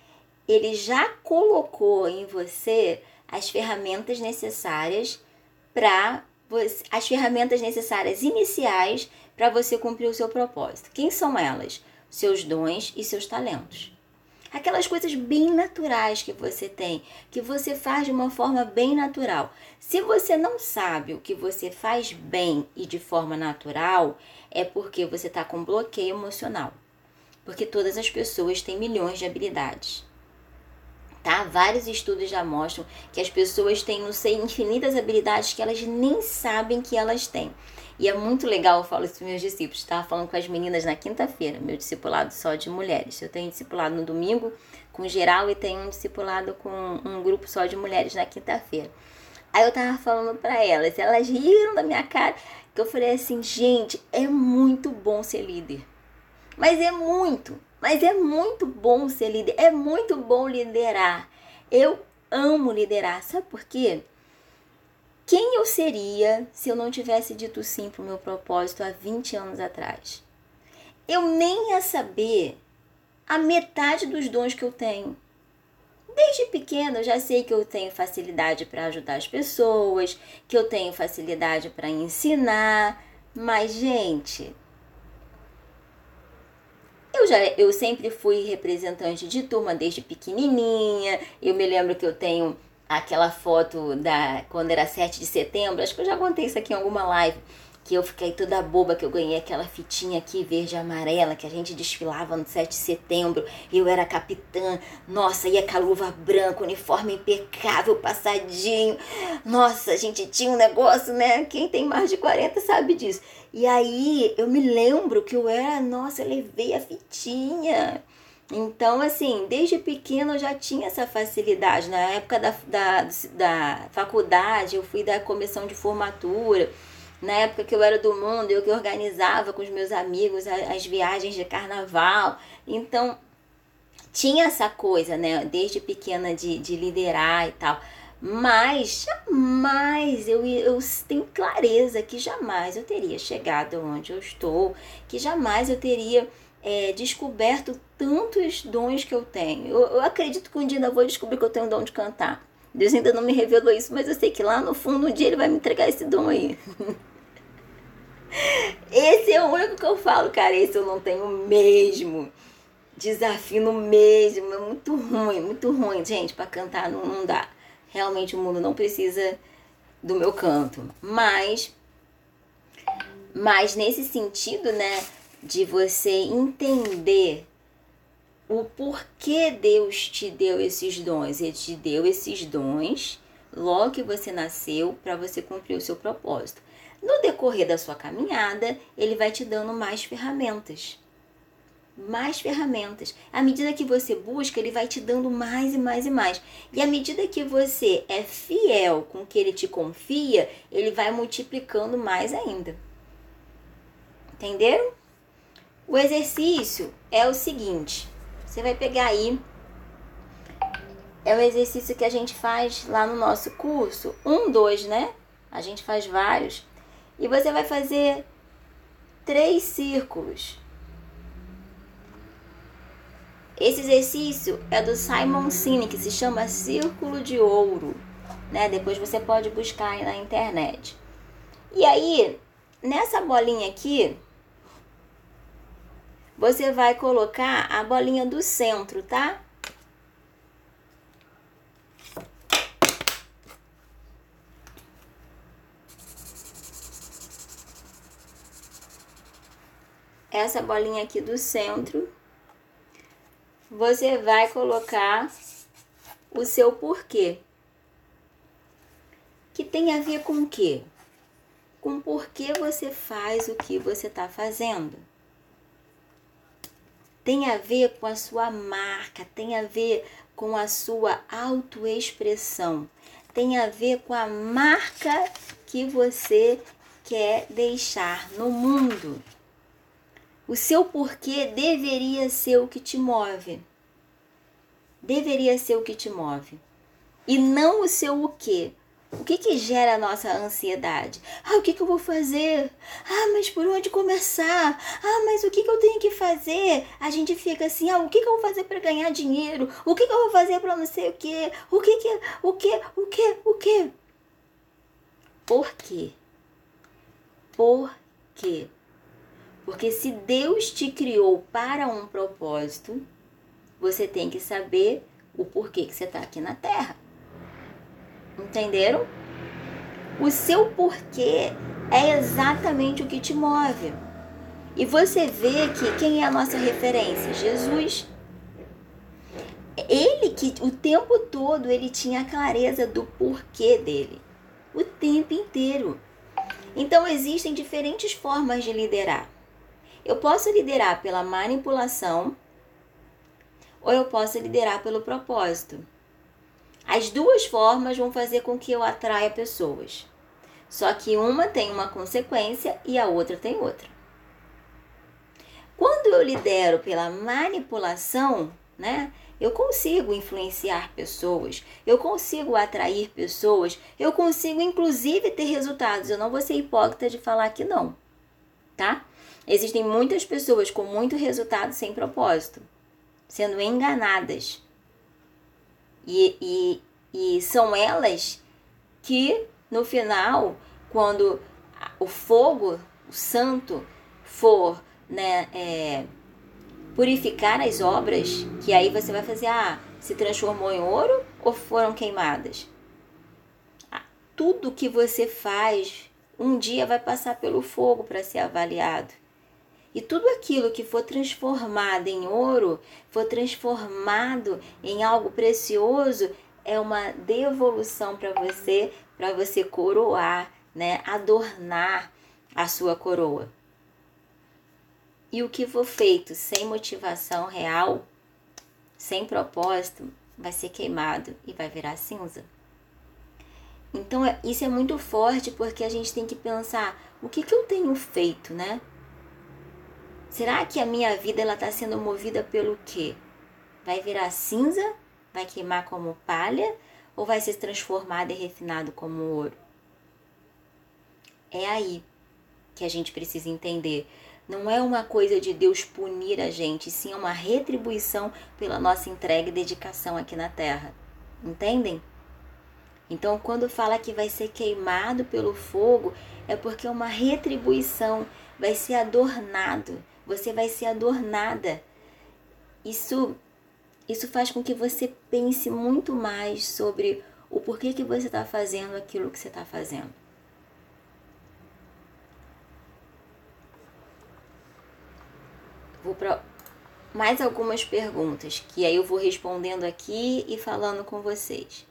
Ele já colocou em você as ferramentas necessárias para as ferramentas necessárias iniciais para você cumprir o seu propósito. Quem são elas? Seus dons e seus talentos. Aquelas coisas bem naturais que você tem, que você faz de uma forma bem natural. Se você não sabe o que você faz bem e de forma natural, é porque você está com bloqueio emocional. Porque todas as pessoas têm milhões de habilidades tá? Vários estudos já mostram que as pessoas têm, não sei, infinitas habilidades que elas nem sabem que elas têm. E é muito legal, eu falo isso para meus discípulos. Estava falando com as meninas na quinta-feira, meu discipulado só de mulheres. Eu tenho discipulado no domingo com geral e tenho um discipulado com um grupo só de mulheres na quinta-feira. Aí eu tava falando para elas, elas riram da minha cara, que eu falei assim, gente, é muito bom ser líder. Mas é muito. Mas é muito bom ser líder, é muito bom liderar. Eu amo liderar, sabe por quê? Quem eu seria se eu não tivesse dito sim para o meu propósito há 20 anos atrás? Eu nem ia saber a metade dos dons que eu tenho. Desde pequena eu já sei que eu tenho facilidade para ajudar as pessoas, que eu tenho facilidade para ensinar, mas gente, eu já eu sempre fui representante de turma desde pequenininha. Eu me lembro que eu tenho aquela foto da quando era 7 de setembro, acho que eu já contei isso aqui em alguma live, que eu fiquei toda boba que eu ganhei aquela fitinha aqui verde e amarela que a gente desfilava no 7 de setembro. Eu era capitã. Nossa, ia com a luva branca, uniforme impecável, passadinho. Nossa, a gente tinha um negócio, né? Quem tem mais de 40 sabe disso. E aí eu me lembro que eu era, nossa, eu levei a fitinha. Então, assim, desde pequeno eu já tinha essa facilidade. Na época da, da, da faculdade, eu fui da comissão de formatura. Na época que eu era do mundo, eu que organizava com os meus amigos as, viagens de carnaval. Então, tinha essa coisa, né, desde pequena de, de liderar e tal. Mas jamais eu, eu tenho clareza que jamais eu teria chegado onde eu estou, que jamais eu teria é, descoberto tantos dons que eu tenho. Eu, eu acredito que um dia ainda vou descobrir que eu tenho o dom de cantar. Deus ainda não me revelou isso, mas eu sei que lá no fundo um dia ele vai me entregar esse dom aí. esse é o único que eu falo, cara. Esse eu não tenho mesmo. Desafio mesmo. É muito ruim, muito ruim, gente. Para cantar não, não dá realmente o mundo não precisa do meu canto. Mas, mas nesse sentido, né, de você entender o porquê Deus te deu esses dons. Ele te deu esses dons logo que você nasceu para você cumprir o seu propósito. No decorrer da sua caminhada, ele vai te dando mais ferramentas mais ferramentas. À medida que você busca, ele vai te dando mais e mais e mais. E à medida que você é fiel com que ele te confia, ele vai multiplicando mais ainda. Entenderam? O exercício é o seguinte: você vai pegar aí. É um exercício que a gente faz lá no nosso curso. Um, dois, né? A gente faz vários. E você vai fazer três círculos esse exercício é do Simon Sinek, que se chama Círculo de Ouro. Né? Depois você pode buscar aí na internet. E aí, nessa bolinha aqui, você vai colocar a bolinha do centro, tá? Essa bolinha aqui do centro você vai colocar o seu porquê. Que tem a ver com o quê? Com por que você faz o que você está fazendo. Tem a ver com a sua marca, tem a ver com a sua autoexpressão, tem a ver com a marca que você quer deixar no mundo. O seu porquê deveria ser o que te move. deveria ser o que te move. E não o seu o quê. O que, que gera a nossa ansiedade? Ah, o que, que eu vou fazer? Ah, mas por onde começar? Ah, mas o que, que eu tenho que fazer? A gente fica assim, ah, o que, que eu vou fazer para ganhar dinheiro? O que, que eu vou fazer para não sei o quê? O que que, o que, o que, o que? Por quê? Por quê? Porque se Deus te criou para um propósito, você tem que saber o porquê que você está aqui na Terra. Entenderam? O seu porquê é exatamente o que te move. E você vê que quem é a nossa referência? Jesus. Ele que o tempo todo ele tinha a clareza do porquê dele. O tempo inteiro. Então existem diferentes formas de liderar. Eu posso liderar pela manipulação ou eu posso liderar pelo propósito. As duas formas vão fazer com que eu atraia pessoas. Só que uma tem uma consequência e a outra tem outra. Quando eu lidero pela manipulação, né? Eu consigo influenciar pessoas, eu consigo atrair pessoas, eu consigo inclusive ter resultados. Eu não vou ser hipócrita de falar que não, tá? Existem muitas pessoas com muito resultado sem propósito, sendo enganadas e, e, e são elas que, no final, quando o fogo, o santo, for né, é, purificar as obras, que aí você vai fazer, ah, se transformou em ouro ou foram queimadas? Ah, tudo que você faz um dia vai passar pelo fogo para ser avaliado. E tudo aquilo que for transformado em ouro, for transformado em algo precioso, é uma devolução para você, para você coroar, né, adornar a sua coroa. E o que for feito sem motivação real, sem propósito, vai ser queimado e vai virar cinza. Então, é, isso é muito forte porque a gente tem que pensar o que, que eu tenho feito, né? Será que a minha vida ela está sendo movida pelo quê? Vai virar cinza? Vai queimar como palha? Ou vai ser transformado e refinado como ouro? É aí que a gente precisa entender. Não é uma coisa de Deus punir a gente, sim é uma retribuição pela nossa entrega e dedicação aqui na terra. Entendem? Então, quando fala que vai ser queimado pelo fogo, é porque é uma retribuição, vai ser adornado, você vai ser adornada. Isso isso faz com que você pense muito mais sobre o porquê que você está fazendo aquilo que você está fazendo. Vou para mais algumas perguntas que aí eu vou respondendo aqui e falando com vocês.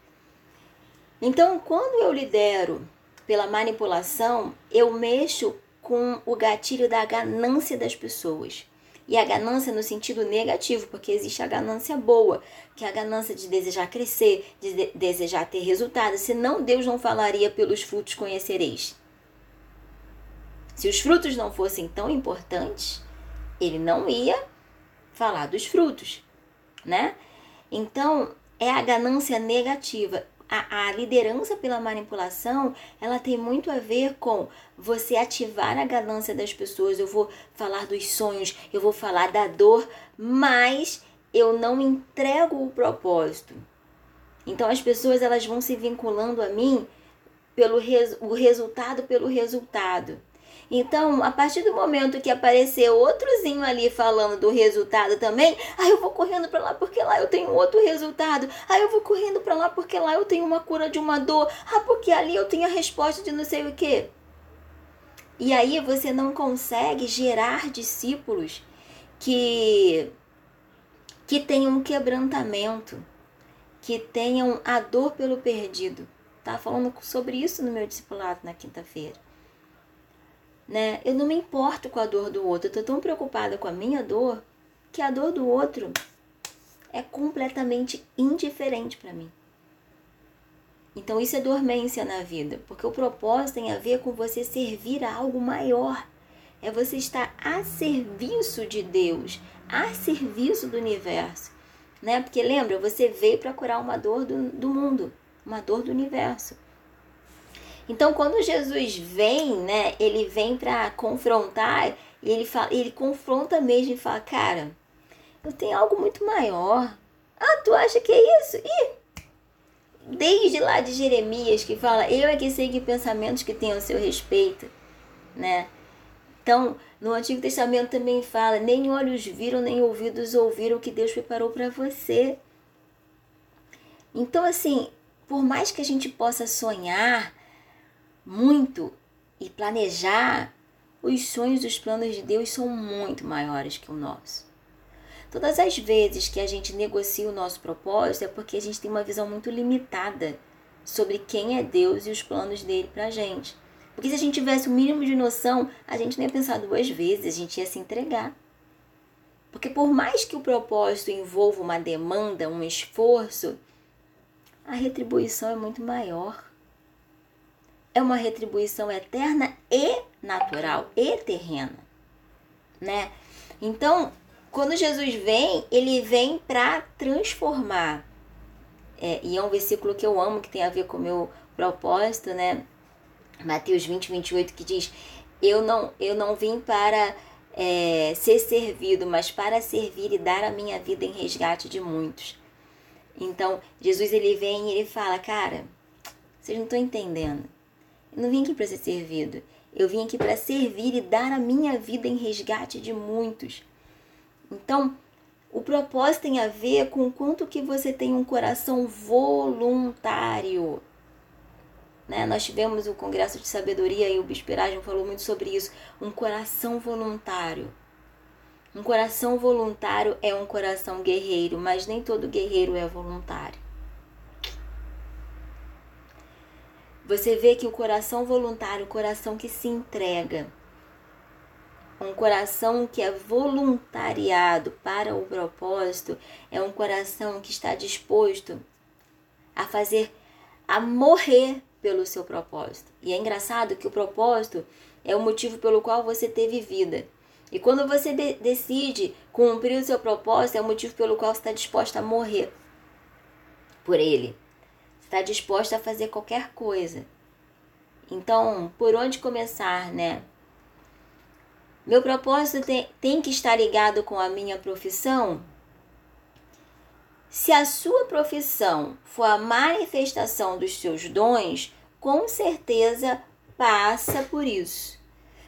Então, quando eu lidero pela manipulação, eu mexo com o gatilho da ganância das pessoas. E a ganância no sentido negativo, porque existe a ganância boa, que é a ganância de desejar crescer, de, de desejar ter resultado. Senão Deus não falaria pelos frutos conhecereis. Se os frutos não fossem tão importantes, ele não ia falar dos frutos, né? Então, é a ganância negativa a, a liderança pela manipulação, ela tem muito a ver com você ativar a ganância das pessoas. Eu vou falar dos sonhos, eu vou falar da dor, mas eu não entrego o propósito. Então as pessoas elas vão se vinculando a mim pelo res, o resultado pelo resultado. Então, a partir do momento que aparecer outrozinho ali falando do resultado também, aí eu vou correndo para lá porque lá eu tenho outro resultado. Aí eu vou correndo para lá porque lá eu tenho uma cura de uma dor. Ah, porque ali eu tenho a resposta de não sei o que. E aí você não consegue gerar discípulos que que tenham um quebrantamento, que tenham a dor pelo perdido. Tá falando sobre isso no meu discipulado na quinta-feira né? Eu não me importo com a dor do outro, eu tô tão preocupada com a minha dor que a dor do outro é completamente indiferente para mim. Então isso é dormência na vida, porque o propósito tem a ver com você servir a algo maior. É você estar a serviço de Deus, a serviço do universo. né? Porque lembra, você veio para curar uma dor do, do mundo, uma dor do universo. Então, quando Jesus vem, né, ele vem para confrontar, e ele fala, ele confronta mesmo e fala: "Cara, eu tenho algo muito maior. Ah, tu acha que é isso? Ih, desde lá de Jeremias que fala: "Eu é que sei que pensamentos que tenho a seu respeito", né? Então, no Antigo Testamento também fala: "Nem olhos viram, nem ouvidos ouviram o que Deus preparou para você". Então, assim, por mais que a gente possa sonhar, muito e planejar, os sonhos e os planos de Deus são muito maiores que o nosso. Todas as vezes que a gente negocia o nosso propósito é porque a gente tem uma visão muito limitada sobre quem é Deus e os planos dele pra gente. Porque se a gente tivesse o mínimo de noção, a gente nem ia pensar duas vezes, a gente ia se entregar. Porque por mais que o propósito envolva uma demanda, um esforço, a retribuição é muito maior é uma retribuição eterna e natural e terrena, né? Então, quando Jesus vem, ele vem para transformar. É, e é um versículo que eu amo, que tem a ver com o meu propósito, né? Mateus 20, 28, que diz: Eu não, eu não vim para é, ser servido, mas para servir e dar a minha vida em resgate de muitos. Então, Jesus ele vem e ele fala: Cara, vocês não estão entendendo. Não vim aqui para ser servido. Eu vim aqui para servir e dar a minha vida em resgate de muitos. Então, o propósito tem a ver com o quanto que você tem um coração voluntário. Né? Nós tivemos o Congresso de Sabedoria e o Bispo falou muito sobre isso. Um coração voluntário. Um coração voluntário é um coração guerreiro, mas nem todo guerreiro é voluntário. Você vê que o coração voluntário, o coração que se entrega, um coração que é voluntariado para o propósito, é um coração que está disposto a fazer, a morrer pelo seu propósito. E é engraçado que o propósito é o motivo pelo qual você teve vida. E quando você de decide cumprir o seu propósito, é o motivo pelo qual você está disposto a morrer por ele está disposta a fazer qualquer coisa. Então, por onde começar, né? Meu propósito tem, tem que estar ligado com a minha profissão? Se a sua profissão for a manifestação dos seus dons, com certeza passa por isso.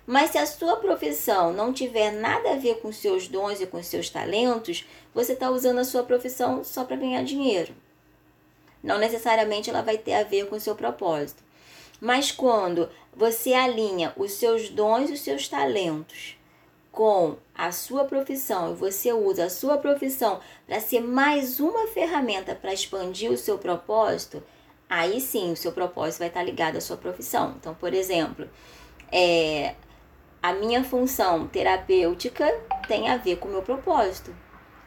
Mas se a sua profissão não tiver nada a ver com seus dons e com seus talentos, você está usando a sua profissão só para ganhar dinheiro não necessariamente ela vai ter a ver com o seu propósito. Mas quando você alinha os seus dons e os seus talentos com a sua profissão e você usa a sua profissão para ser mais uma ferramenta para expandir o seu propósito, aí sim o seu propósito vai estar ligado à sua profissão. Então, por exemplo, é, a minha função terapêutica tem a ver com o meu propósito.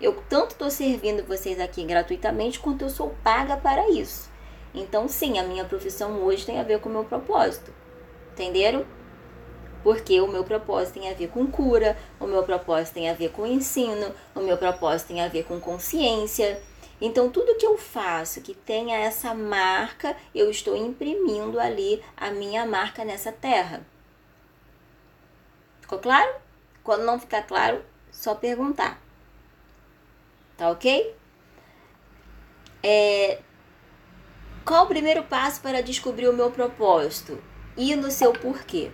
Eu tanto estou servindo vocês aqui gratuitamente quanto eu sou paga para isso. Então, sim, a minha profissão hoje tem a ver com o meu propósito. Entenderam? Porque o meu propósito tem a ver com cura, o meu propósito tem a ver com ensino, o meu propósito tem a ver com consciência. Então, tudo que eu faço que tenha essa marca, eu estou imprimindo ali a minha marca nessa terra. Ficou claro? Quando não ficar claro, só perguntar tá ok? É, qual o primeiro passo para descobrir o meu propósito? Ir no seu porquê.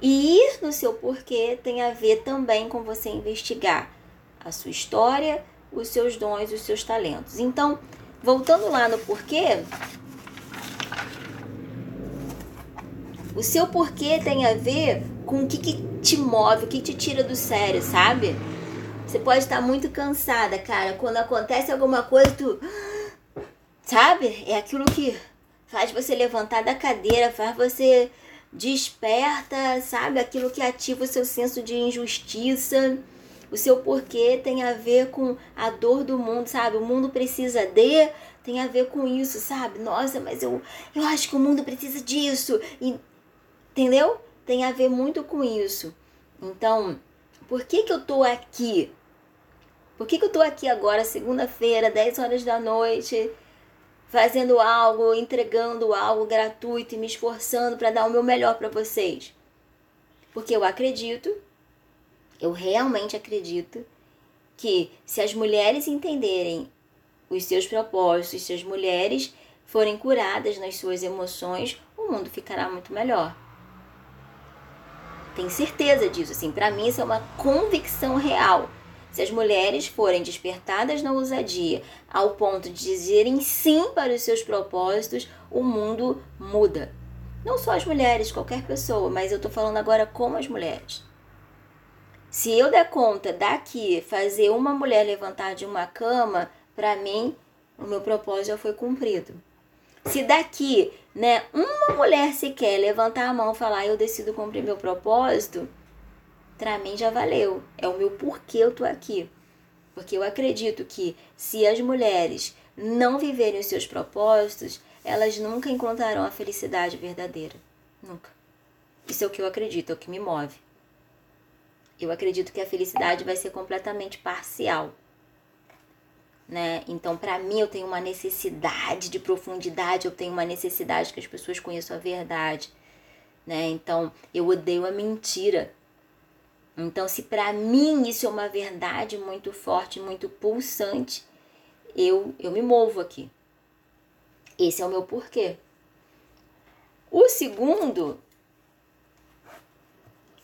E ir no seu porquê tem a ver também com você investigar a sua história, os seus dons, os seus talentos. Então, voltando lá no porquê, o seu porquê tem a ver com o que, que te move, o que te tira do sério, sabe? Você pode estar muito cansada, cara. Quando acontece alguma coisa, tu. Sabe? É aquilo que faz você levantar da cadeira, faz você desperta, sabe? Aquilo que ativa o seu senso de injustiça. O seu porquê tem a ver com a dor do mundo, sabe? O mundo precisa de, tem a ver com isso, sabe? Nossa, mas eu, eu acho que o mundo precisa disso. E, entendeu? Tem a ver muito com isso. Então, por que, que eu tô aqui? Por que, que eu tô aqui agora, segunda-feira, 10 horas da noite, fazendo algo, entregando algo gratuito e me esforçando para dar o meu melhor para vocês? Porque eu acredito, eu realmente acredito que se as mulheres entenderem os seus propósitos, se as mulheres forem curadas nas suas emoções, o mundo ficará muito melhor. Tenho certeza disso, assim, para mim isso é uma convicção real. Se as mulheres forem despertadas na ousadia ao ponto de dizerem sim para os seus propósitos, o mundo muda. Não só as mulheres, qualquer pessoa, mas eu tô falando agora como as mulheres. Se eu der conta daqui fazer uma mulher levantar de uma cama, para mim o meu propósito já foi cumprido. Se daqui, né, uma mulher sequer levantar a mão e falar eu decido cumprir meu propósito, para mim já valeu. É o meu porquê eu tô aqui. Porque eu acredito que se as mulheres não viverem os seus propósitos, elas nunca encontrarão a felicidade verdadeira. Nunca. Isso é o que eu acredito, é o que me move. Eu acredito que a felicidade vai ser completamente parcial. Né? Então, para mim, eu tenho uma necessidade de profundidade, eu tenho uma necessidade que as pessoas conheçam a verdade, né? Então, eu odeio a mentira. Então, se para mim isso é uma verdade muito forte, muito pulsante, eu, eu me movo aqui. Esse é o meu porquê. O segundo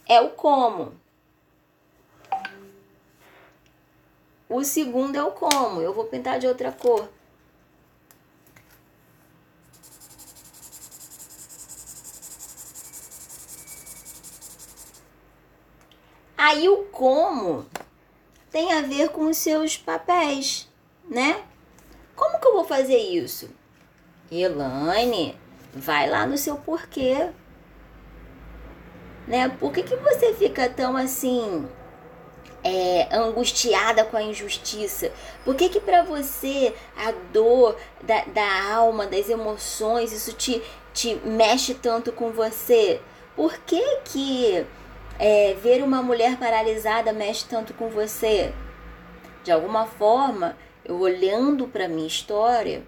é o como. O segundo é o como. Eu vou pintar de outra cor. Aí o como tem a ver com os seus papéis, né? Como que eu vou fazer isso? Elaine, vai lá no seu porquê. Né? Por que, que você fica tão assim é, angustiada com a injustiça? Por que que para você a dor da, da alma, das emoções, isso te, te mexe tanto com você? Por que que é, ver uma mulher paralisada mexe tanto com você? De alguma forma, eu olhando para minha história,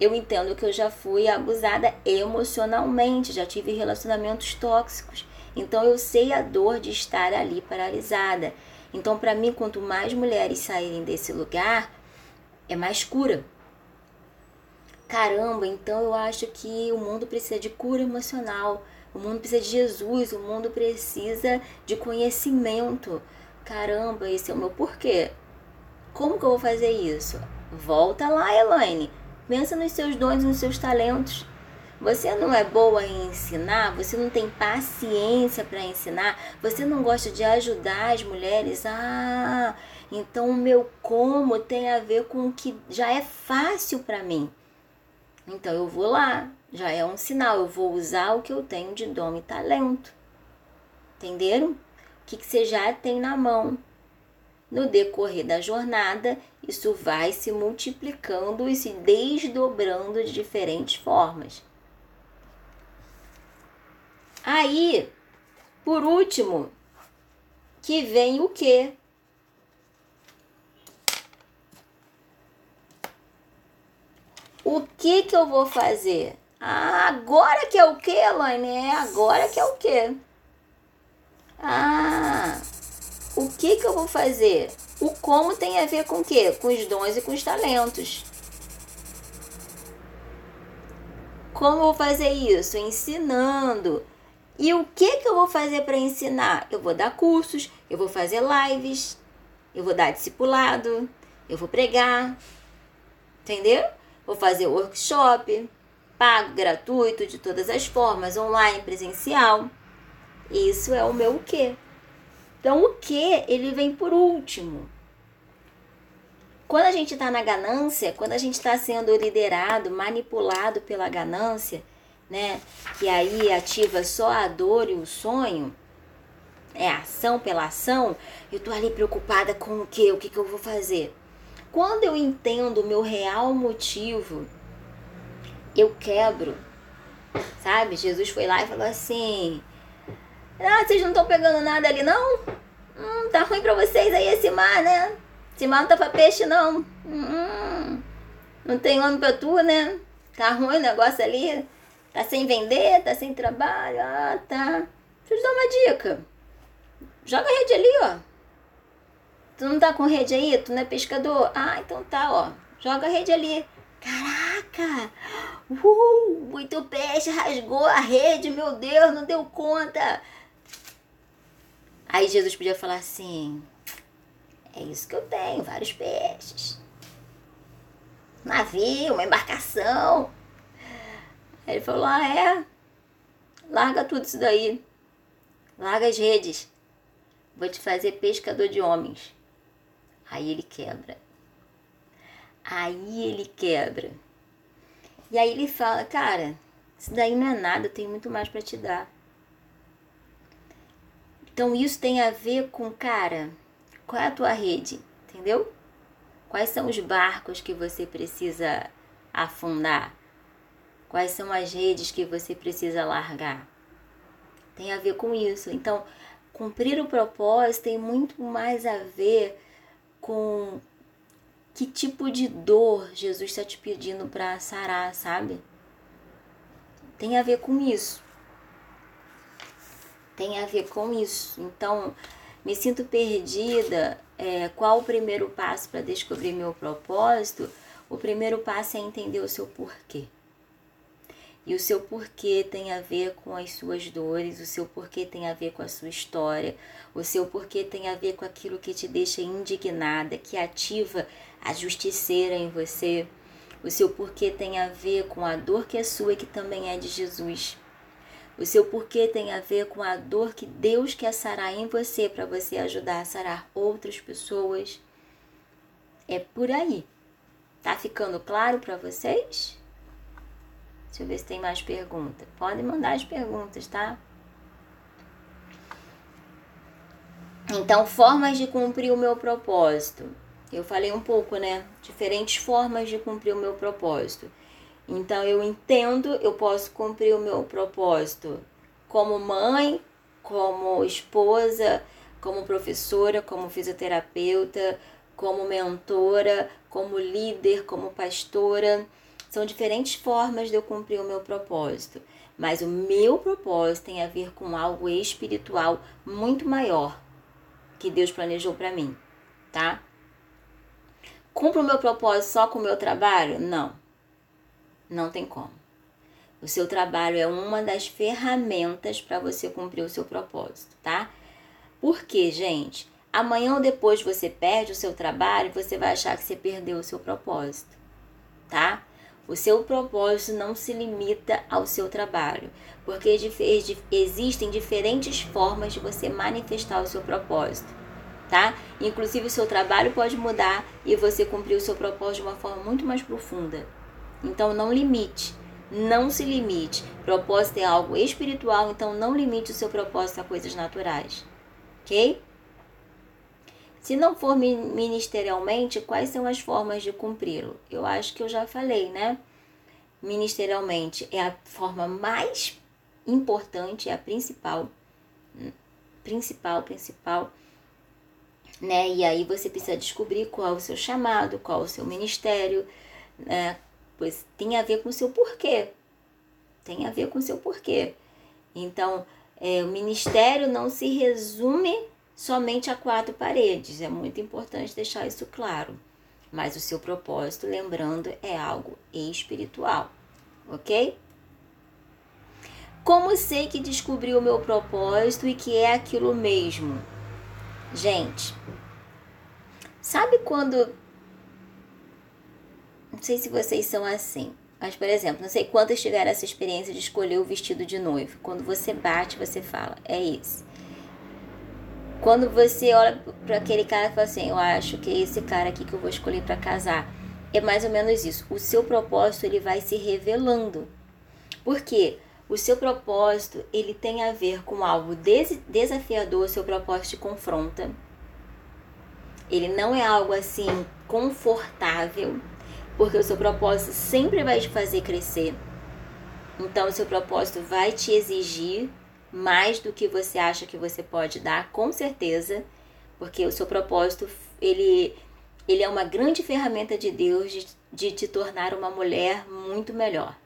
eu entendo que eu já fui abusada emocionalmente, já tive relacionamentos tóxicos. Então eu sei a dor de estar ali paralisada. Então para mim, quanto mais mulheres saírem desse lugar, é mais cura. Caramba, então eu acho que o mundo precisa de cura emocional o mundo precisa de Jesus, o mundo precisa de conhecimento. Caramba, esse é o meu porquê. Como que eu vou fazer isso? Volta lá, Elaine. Pensa nos seus dons, nos seus talentos. Você não é boa em ensinar, você não tem paciência para ensinar, você não gosta de ajudar as mulheres. Ah, então o meu como tem a ver com o que já é fácil para mim. Então eu vou lá, já é um sinal, eu vou usar o que eu tenho de dom e talento. Entenderam? O que, que você já tem na mão. No decorrer da jornada, isso vai se multiplicando e se desdobrando de diferentes formas. Aí, por último, que vem o que? O que que eu vou fazer? Ah, agora que é o que, Elaine? É agora que é o que? Ah, o que que eu vou fazer? O como tem a ver com o quê? Com os dons e com os talentos. Como eu vou fazer isso? Ensinando. E o que que eu vou fazer para ensinar? Eu vou dar cursos, eu vou fazer lives, eu vou dar discipulado, eu vou pregar. Entendeu? Vou fazer workshop, pago, gratuito, de todas as formas, online, presencial. Isso é o meu o quê. Então, o que ele vem por último. Quando a gente está na ganância, quando a gente está sendo liderado, manipulado pela ganância, né? Que aí ativa só a dor e o sonho, é ação pela ação, eu tô ali preocupada com o que, o que, que eu vou fazer. Quando eu entendo o meu real motivo, eu quebro. Sabe? Jesus foi lá e falou assim: Ah, vocês não estão pegando nada ali, não? Hum, tá ruim pra vocês aí esse mar, né? Esse mar não tá pra peixe, não. Hum, não tem homem pra tu, né? Tá ruim o negócio ali. Tá sem vender, tá sem trabalho. Ah, tá. Deixa eu te dar uma dica. Joga a rede ali, ó. Tu não tá com rede aí? Tu não é pescador? Ah, então tá, ó. Joga a rede ali. Caraca! Uh, muito peixe, rasgou a rede, meu Deus, não deu conta. Aí Jesus podia falar assim: É isso que eu tenho, vários peixes. Navio, uma embarcação. Aí ele falou: Ah, é? Larga tudo isso daí. Larga as redes. Vou te fazer pescador de homens. Aí ele quebra. Aí ele quebra. E aí ele fala, cara, isso daí não é nada, eu tenho muito mais para te dar. Então isso tem a ver com, cara, qual é a tua rede? Entendeu? Quais são os barcos que você precisa afundar? Quais são as redes que você precisa largar? Tem a ver com isso. Então, cumprir o propósito tem muito mais a ver com que tipo de dor Jesus está te pedindo para sarar, sabe? Tem a ver com isso. Tem a ver com isso. Então, me sinto perdida. É, qual o primeiro passo para descobrir meu propósito? O primeiro passo é entender o seu porquê. E o seu porquê tem a ver com as suas dores, o seu porquê tem a ver com a sua história, o seu porquê tem a ver com aquilo que te deixa indignada, que ativa a justiceira em você. O seu porquê tem a ver com a dor que é sua e que também é de Jesus. O seu porquê tem a ver com a dor que Deus quer sarar em você para você ajudar a sarar outras pessoas. É por aí. Tá ficando claro para vocês? Deixa eu ver se tem mais perguntas. Podem mandar as perguntas, tá? Então, formas de cumprir o meu propósito. Eu falei um pouco, né? Diferentes formas de cumprir o meu propósito. Então, eu entendo, eu posso cumprir o meu propósito como mãe, como esposa, como professora, como fisioterapeuta, como mentora, como líder, como pastora são diferentes formas de eu cumprir o meu propósito, mas o meu propósito tem a ver com algo espiritual muito maior que Deus planejou para mim, tá? Cumpro o meu propósito só com o meu trabalho? Não. Não tem como. O seu trabalho é uma das ferramentas para você cumprir o seu propósito, tá? Porque, gente, amanhã ou depois você perde o seu trabalho, você vai achar que você perdeu o seu propósito, tá? O seu propósito não se limita ao seu trabalho, porque existem diferentes formas de você manifestar o seu propósito, tá? Inclusive o seu trabalho pode mudar e você cumprir o seu propósito de uma forma muito mais profunda. Então não limite, não se limite. Propósito é algo espiritual, então não limite o seu propósito a coisas naturais. OK? Se não for ministerialmente, quais são as formas de cumpri-lo? Eu acho que eu já falei, né? Ministerialmente é a forma mais importante, é a principal, principal, principal, né? E aí você precisa descobrir qual é o seu chamado, qual é o seu ministério, né? Pois tem a ver com o seu porquê. Tem a ver com o seu porquê. Então, é, o ministério não se resume somente a quatro paredes. É muito importante deixar isso claro. Mas o seu propósito, lembrando, é algo espiritual, ok? Como sei que descobri o meu propósito e que é aquilo mesmo? Gente, sabe quando. Não sei se vocês são assim, mas por exemplo, não sei quantas tiveram essa experiência de escolher o vestido de noivo. Quando você bate, você fala, é isso. Quando você olha para aquele cara e fala assim, eu acho que é esse cara aqui que eu vou escolher para casar, é mais ou menos isso. O seu propósito ele vai se revelando. Por quê? O seu propósito ele tem a ver com algo des desafiador, seu propósito te confronta. Ele não é algo assim confortável, porque o seu propósito sempre vai te fazer crescer. Então, o seu propósito vai te exigir mais do que você acha que você pode dar, com certeza, porque o seu propósito ele ele é uma grande ferramenta de Deus de, de te tornar uma mulher muito melhor.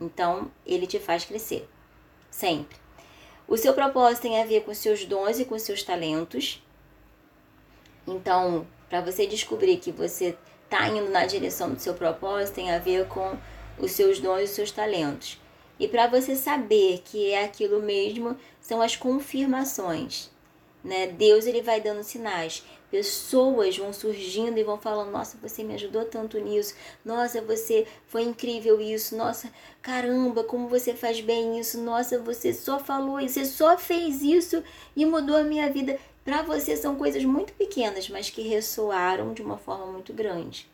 Então, ele te faz crescer. Sempre. O seu propósito tem a ver com seus dons e com seus talentos. Então, para você descobrir que você está indo na direção do seu propósito, tem a ver com os seus dons e os seus talentos. E para você saber que é aquilo mesmo, são as confirmações. Né? Deus ele vai dando sinais. Pessoas vão surgindo e vão falando: Nossa, você me ajudou tanto nisso. Nossa, você foi incrível isso. Nossa, caramba, como você faz bem isso. Nossa, você só falou isso, você só fez isso e mudou a minha vida. Para você são coisas muito pequenas, mas que ressoaram de uma forma muito grande.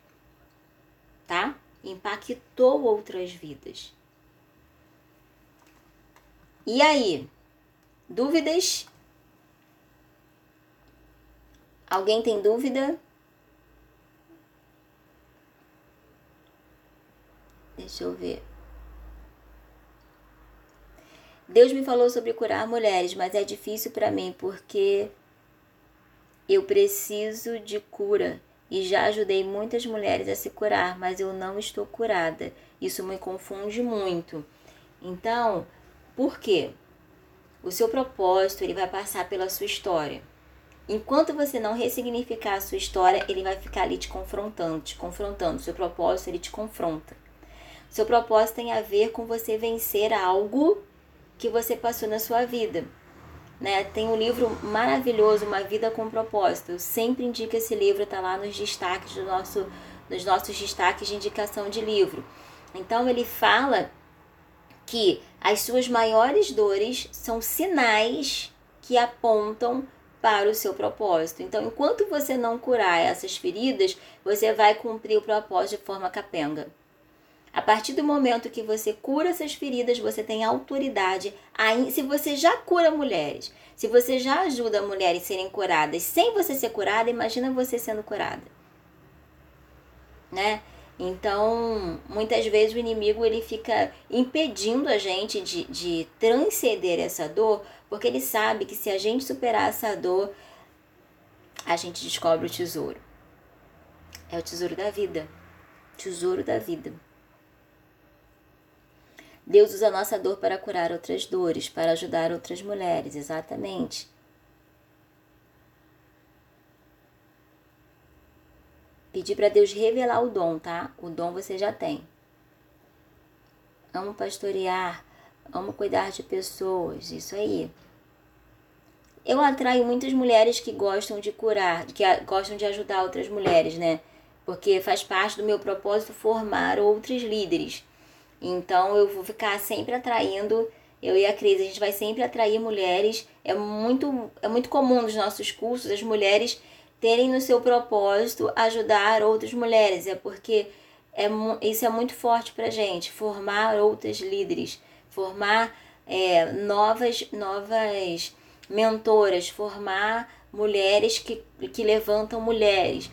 Tá? Impactou outras vidas. E aí? Dúvidas? Alguém tem dúvida? Deixa eu ver. Deus me falou sobre curar mulheres, mas é difícil para mim porque eu preciso de cura e já ajudei muitas mulheres a se curar, mas eu não estou curada. Isso me confunde muito. Então, por quê? O seu propósito ele vai passar pela sua história. Enquanto você não ressignificar a sua história, ele vai ficar ali te confrontando, te confrontando. Seu propósito, ele te confronta. Seu propósito tem a ver com você vencer algo que você passou na sua vida. Né? Tem um livro maravilhoso, Uma Vida com Propósito. Eu sempre indico esse livro, tá lá nos destaques do nosso, nos nossos destaques de indicação de livro. Então ele fala que as suas maiores dores são sinais que apontam para o seu propósito. Então, enquanto você não curar essas feridas, você vai cumprir o propósito de forma capenga. A partir do momento que você cura essas feridas, você tem autoridade. Aí, se você já cura mulheres, se você já ajuda mulheres a serem curadas sem você ser curada, imagina você sendo curada. Né? Então, muitas vezes o inimigo ele fica impedindo a gente de, de transcender essa dor, porque ele sabe que se a gente superar essa dor, a gente descobre o tesouro. É o tesouro da vida. Tesouro da vida. Deus usa a nossa dor para curar outras dores, para ajudar outras mulheres, exatamente. Pedir para Deus revelar o dom, tá? O dom você já tem. Amo pastorear, amo cuidar de pessoas, isso aí. Eu atraio muitas mulheres que gostam de curar, que gostam de ajudar outras mulheres, né? Porque faz parte do meu propósito formar outros líderes. Então eu vou ficar sempre atraindo, eu e a Cris, a gente vai sempre atrair mulheres. É muito, é muito comum nos nossos cursos as mulheres terem no seu propósito ajudar outras mulheres. É porque é, isso é muito forte pra gente, formar outras líderes, formar é, novas, novas mentoras, formar mulheres que, que levantam mulheres.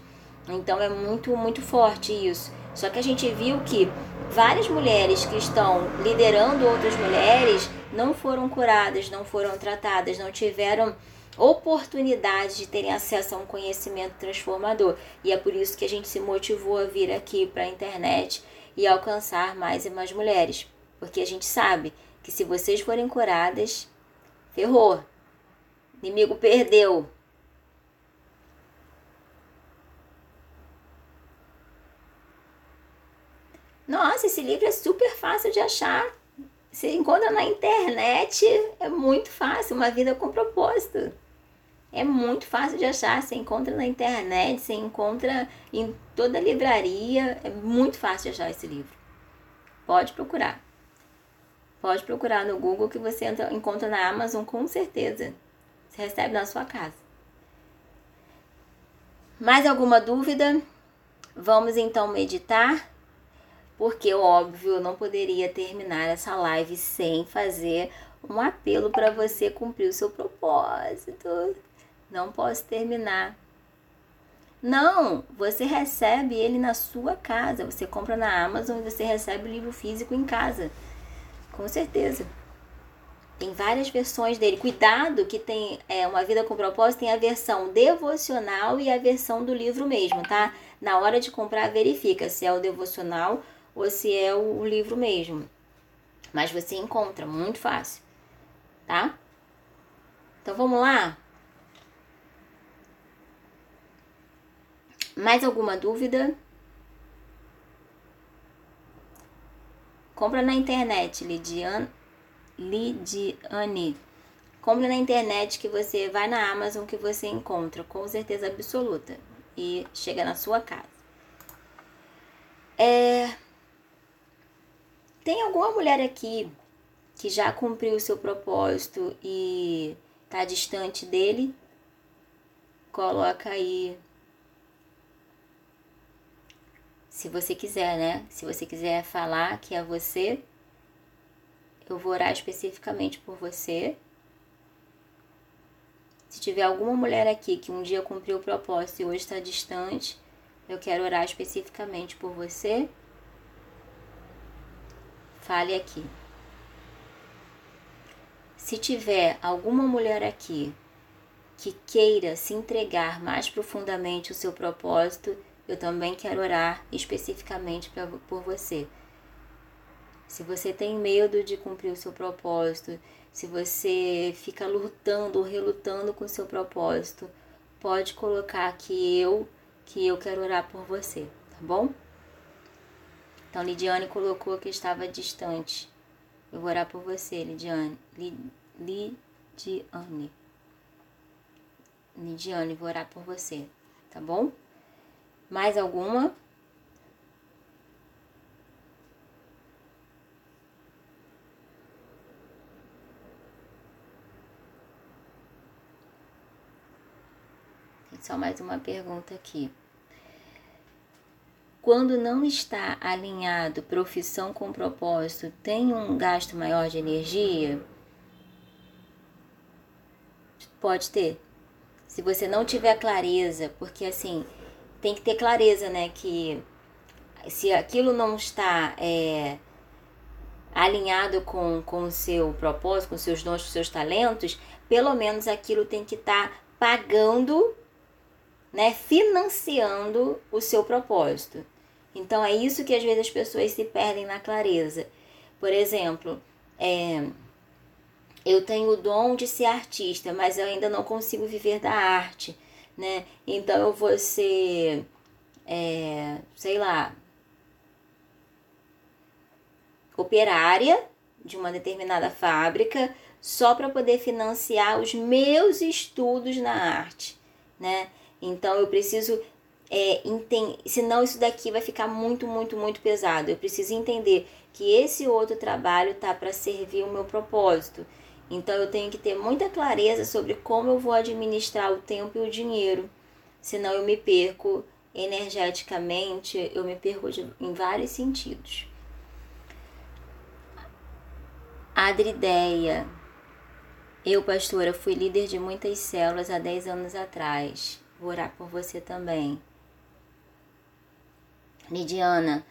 Então é muito, muito forte isso. Só que a gente viu que várias mulheres que estão liderando outras mulheres não foram curadas, não foram tratadas, não tiveram oportunidade de terem acesso a um conhecimento transformador. E é por isso que a gente se motivou a vir aqui para a internet e alcançar mais e mais mulheres. Porque a gente sabe que se vocês forem curadas, ferrou. Inimigo perdeu. Nossa, esse livro é super fácil de achar. Você encontra na internet, é muito fácil, uma vida com propósito. É muito fácil de achar, você encontra na internet, você encontra em toda livraria, é muito fácil de achar esse livro. Pode procurar. Pode procurar no Google que você encontra na Amazon com certeza. Você recebe na sua casa. Mais alguma dúvida? Vamos então meditar, porque óbvio, eu não poderia terminar essa live sem fazer um apelo para você cumprir o seu propósito. Não posso terminar. Não, você recebe ele na sua casa. Você compra na Amazon e você recebe o livro físico em casa. Com certeza. Tem várias versões dele. Cuidado que tem é, uma vida com propósito, tem a versão devocional e a versão do livro mesmo, tá? Na hora de comprar, verifica se é o devocional ou se é o livro mesmo. Mas você encontra, muito fácil, tá? Então vamos lá? Mais alguma dúvida? Compra na internet, Lidiane. Lidiane. Compra na internet que você vai na Amazon que você encontra, com certeza absoluta. E chega na sua casa. É... Tem alguma mulher aqui que já cumpriu o seu propósito e tá distante dele? Coloca aí se você quiser, né? Se você quiser falar que é você, eu vou orar especificamente por você. Se tiver alguma mulher aqui que um dia cumpriu o propósito e hoje está distante, eu quero orar especificamente por você. Fale aqui. Se tiver alguma mulher aqui que queira se entregar mais profundamente o seu propósito, eu também quero orar especificamente pra, por você. Se você tem medo de cumprir o seu propósito, se você fica lutando ou relutando com o seu propósito, pode colocar que eu, que eu quero orar por você, tá bom? Então, Lidiane colocou que estava distante. Eu vou orar por você, Lidiane. Lidiane. Lidiane, vou orar por você, tá bom? Mais alguma? Só mais uma pergunta aqui. Quando não está alinhado profissão com propósito, tem um gasto maior de energia? Pode ter. Se você não tiver clareza, porque assim, tem que ter clareza, né? Que se aquilo não está é, alinhado com, com o seu propósito, com seus dons, com seus talentos, pelo menos aquilo tem que estar tá pagando, né? Financiando o seu propósito. Então é isso que às vezes as pessoas se perdem na clareza. Por exemplo, é, eu tenho o dom de ser artista, mas eu ainda não consigo viver da arte né? Então eu vou ser, é, sei lá, operária de uma determinada fábrica só para poder financiar os meus estudos na arte, né? Então eu preciso é, entender, senão isso daqui vai ficar muito, muito, muito pesado. Eu preciso entender que esse outro trabalho tá para servir o meu propósito. Então eu tenho que ter muita clareza sobre como eu vou administrar o tempo e o dinheiro, senão eu me perco energeticamente, eu me perco de, em vários sentidos. Adrideia. Eu, pastora, fui líder de muitas células há 10 anos atrás. Vou orar por você também. Lidiana,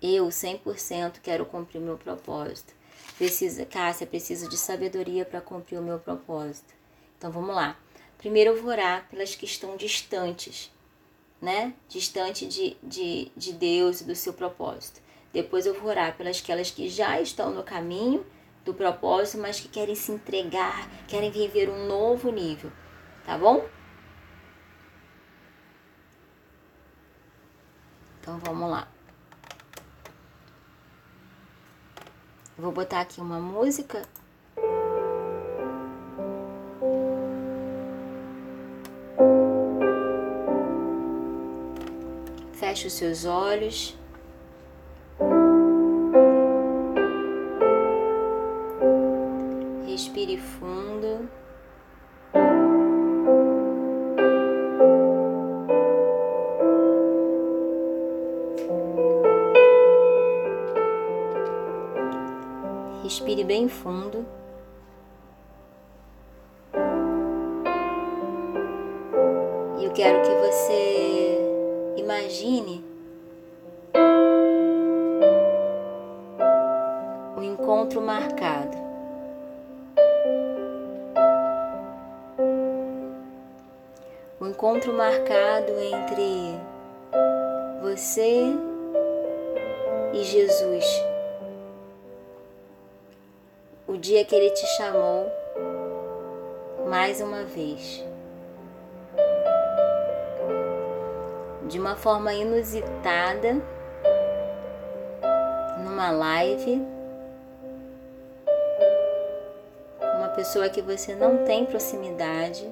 eu 100% quero cumprir meu propósito. Precisa, Cássia, preciso de sabedoria para cumprir o meu propósito. Então vamos lá. Primeiro eu vou orar pelas que estão distantes, né? Distante de, de, de Deus e do seu propósito. Depois eu vou orar pelas aquelas que já estão no caminho do propósito, mas que querem se entregar, querem viver um novo nível. Tá bom? Então vamos lá. Vou botar aqui uma música. Feche os seus olhos. Respire fundo. profundo. E eu quero que você imagine o um encontro marcado. O um encontro marcado entre você e Jesus. Dia que ele te chamou mais uma vez. De uma forma inusitada, numa live, uma pessoa que você não tem proximidade,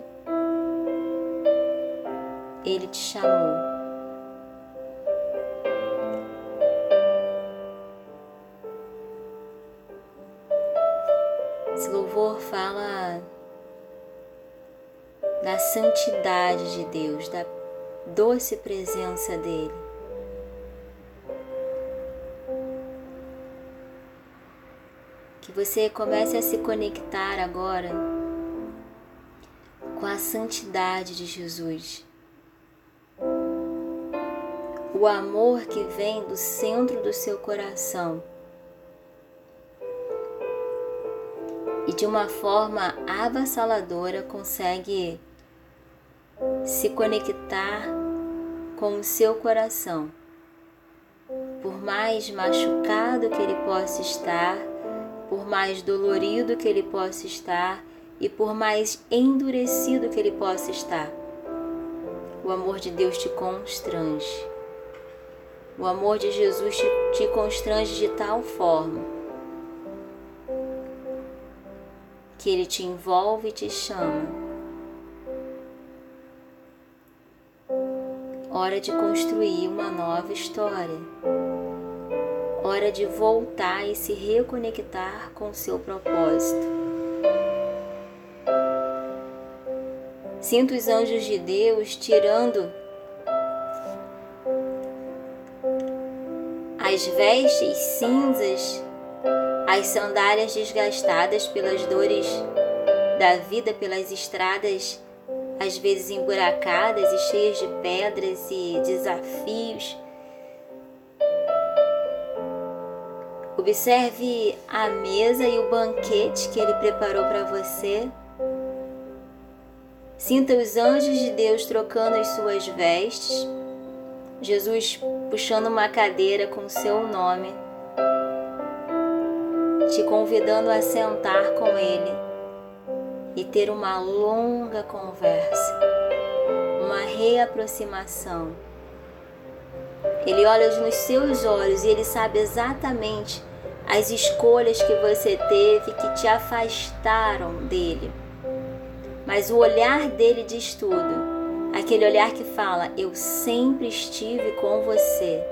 ele te chamou. Doce presença dele. Que você comece a se conectar agora com a santidade de Jesus. O amor que vem do centro do seu coração e de uma forma avassaladora consegue se conectar com o seu coração. Por mais machucado que ele possa estar, por mais dolorido que ele possa estar e por mais endurecido que ele possa estar, o amor de Deus te constrange. O amor de Jesus te, te constrange de tal forma que ele te envolve e te chama. Hora de construir uma nova história. Hora de voltar e se reconectar com seu propósito. Sinto os anjos de Deus tirando as vestes cinzas as sandálias desgastadas pelas dores da vida, pelas estradas às vezes emburacadas e cheias de pedras e desafios. Observe a mesa e o banquete que ele preparou para você. Sinta os anjos de Deus trocando as suas vestes. Jesus puxando uma cadeira com seu nome te convidando a sentar com Ele e ter uma longa conversa, uma reaproximação. Ele olha nos seus olhos e ele sabe exatamente as escolhas que você teve que te afastaram dele. Mas o olhar dele diz tudo. Aquele olhar que fala: Eu sempre estive com você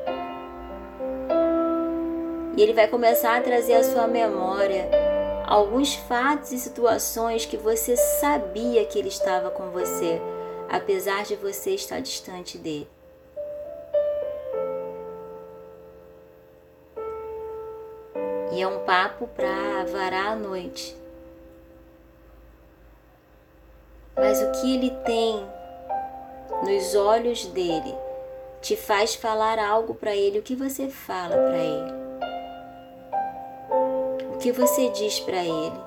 e ele vai começar a trazer à sua memória alguns fatos e situações que você sabia que ele estava com você, apesar de você estar distante dele. E é um papo para varar a noite. Mas o que ele tem nos olhos dele te faz falar algo para ele, o que você fala para ele? Que você diz para Ele.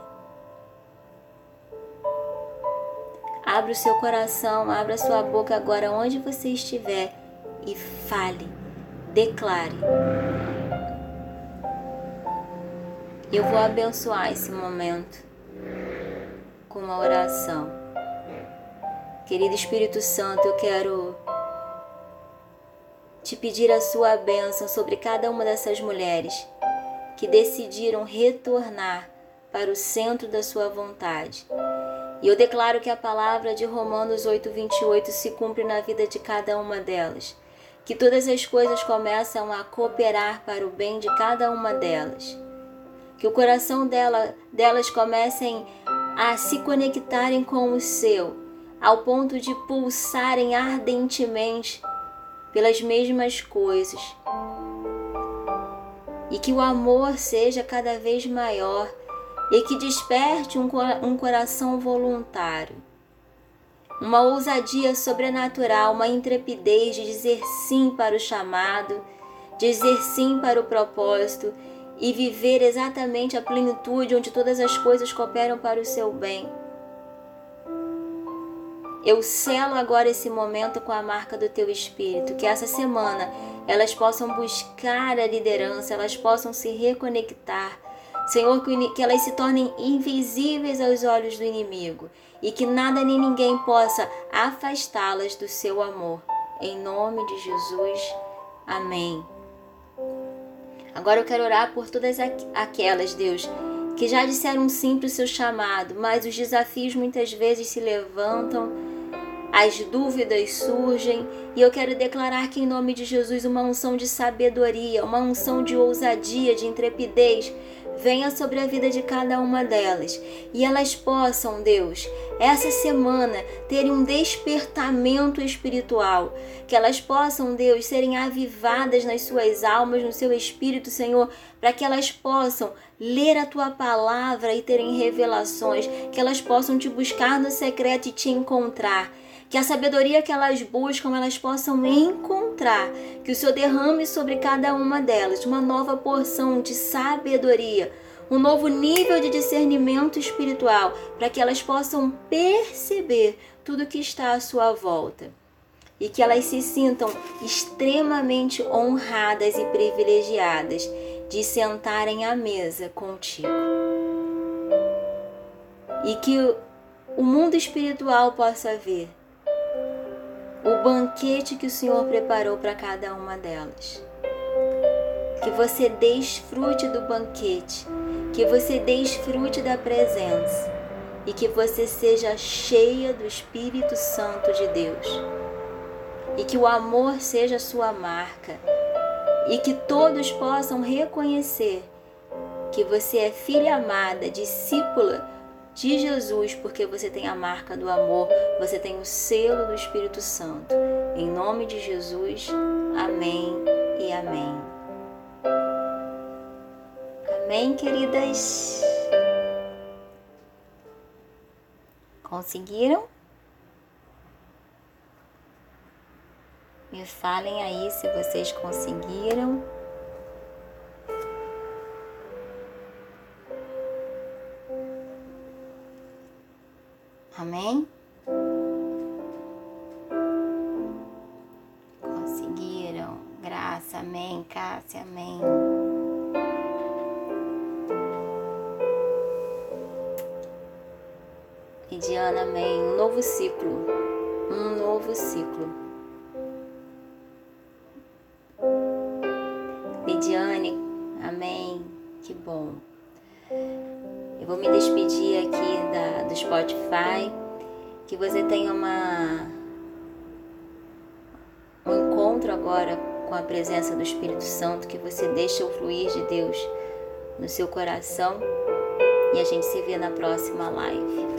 Abra o seu coração, abra a sua boca agora onde você estiver e fale, declare. Eu vou abençoar esse momento com uma oração. Querido Espírito Santo, eu quero te pedir a sua bênção sobre cada uma dessas mulheres que decidiram retornar para o centro da sua vontade. E eu declaro que a palavra de Romanos 8:28 se cumpre na vida de cada uma delas. Que todas as coisas começam a cooperar para o bem de cada uma delas. Que o coração dela, delas comecem a se conectarem com o seu, ao ponto de pulsarem ardentemente pelas mesmas coisas e que o amor seja cada vez maior e que desperte um, um coração voluntário. Uma ousadia sobrenatural, uma intrepidez de dizer sim para o chamado, dizer sim para o propósito e viver exatamente a plenitude onde todas as coisas cooperam para o seu bem. Eu selo agora esse momento com a marca do teu espírito, que essa semana elas possam buscar a liderança, elas possam se reconectar. Senhor, que elas se tornem invisíveis aos olhos do inimigo e que nada nem ninguém possa afastá-las do seu amor. Em nome de Jesus. Amém. Agora eu quero orar por todas aquelas, Deus, que já disseram sim para o seu chamado, mas os desafios muitas vezes se levantam, as dúvidas surgem, e eu quero declarar que em nome de Jesus uma unção de sabedoria, uma unção de ousadia, de intrepidez, venha sobre a vida de cada uma delas. E elas possam, Deus, essa semana terem um despertamento espiritual, que elas possam, Deus, serem avivadas nas suas almas, no seu espírito, Senhor, para que elas possam ler a tua palavra e terem revelações, que elas possam te buscar no secreto e te encontrar que a sabedoria que elas buscam elas possam encontrar, que o Senhor derrame sobre cada uma delas uma nova porção de sabedoria, um novo nível de discernimento espiritual, para que elas possam perceber tudo que está à sua volta e que elas se sintam extremamente honradas e privilegiadas de sentarem à mesa contigo. E que o mundo espiritual possa ver o banquete que o Senhor preparou para cada uma delas. Que você desfrute do banquete, que você desfrute da presença e que você seja cheia do Espírito Santo de Deus. E que o amor seja sua marca e que todos possam reconhecer que você é filha amada, discípula de Jesus, porque você tem a marca do amor, você tem o selo do Espírito Santo. Em nome de Jesus, amém e amém. Amém, queridas? Conseguiram? Me falem aí se vocês conseguiram. Amém? Conseguiram. Graça, amém. Cássia, amém. Lidiana, amém. Um novo ciclo. Um novo ciclo. Lidiane, amém. Que bom. Vou me despedir aqui da, do Spotify. Que você tenha uma um encontro agora com a presença do Espírito Santo, que você deixe o fluir de Deus no seu coração. E a gente se vê na próxima live.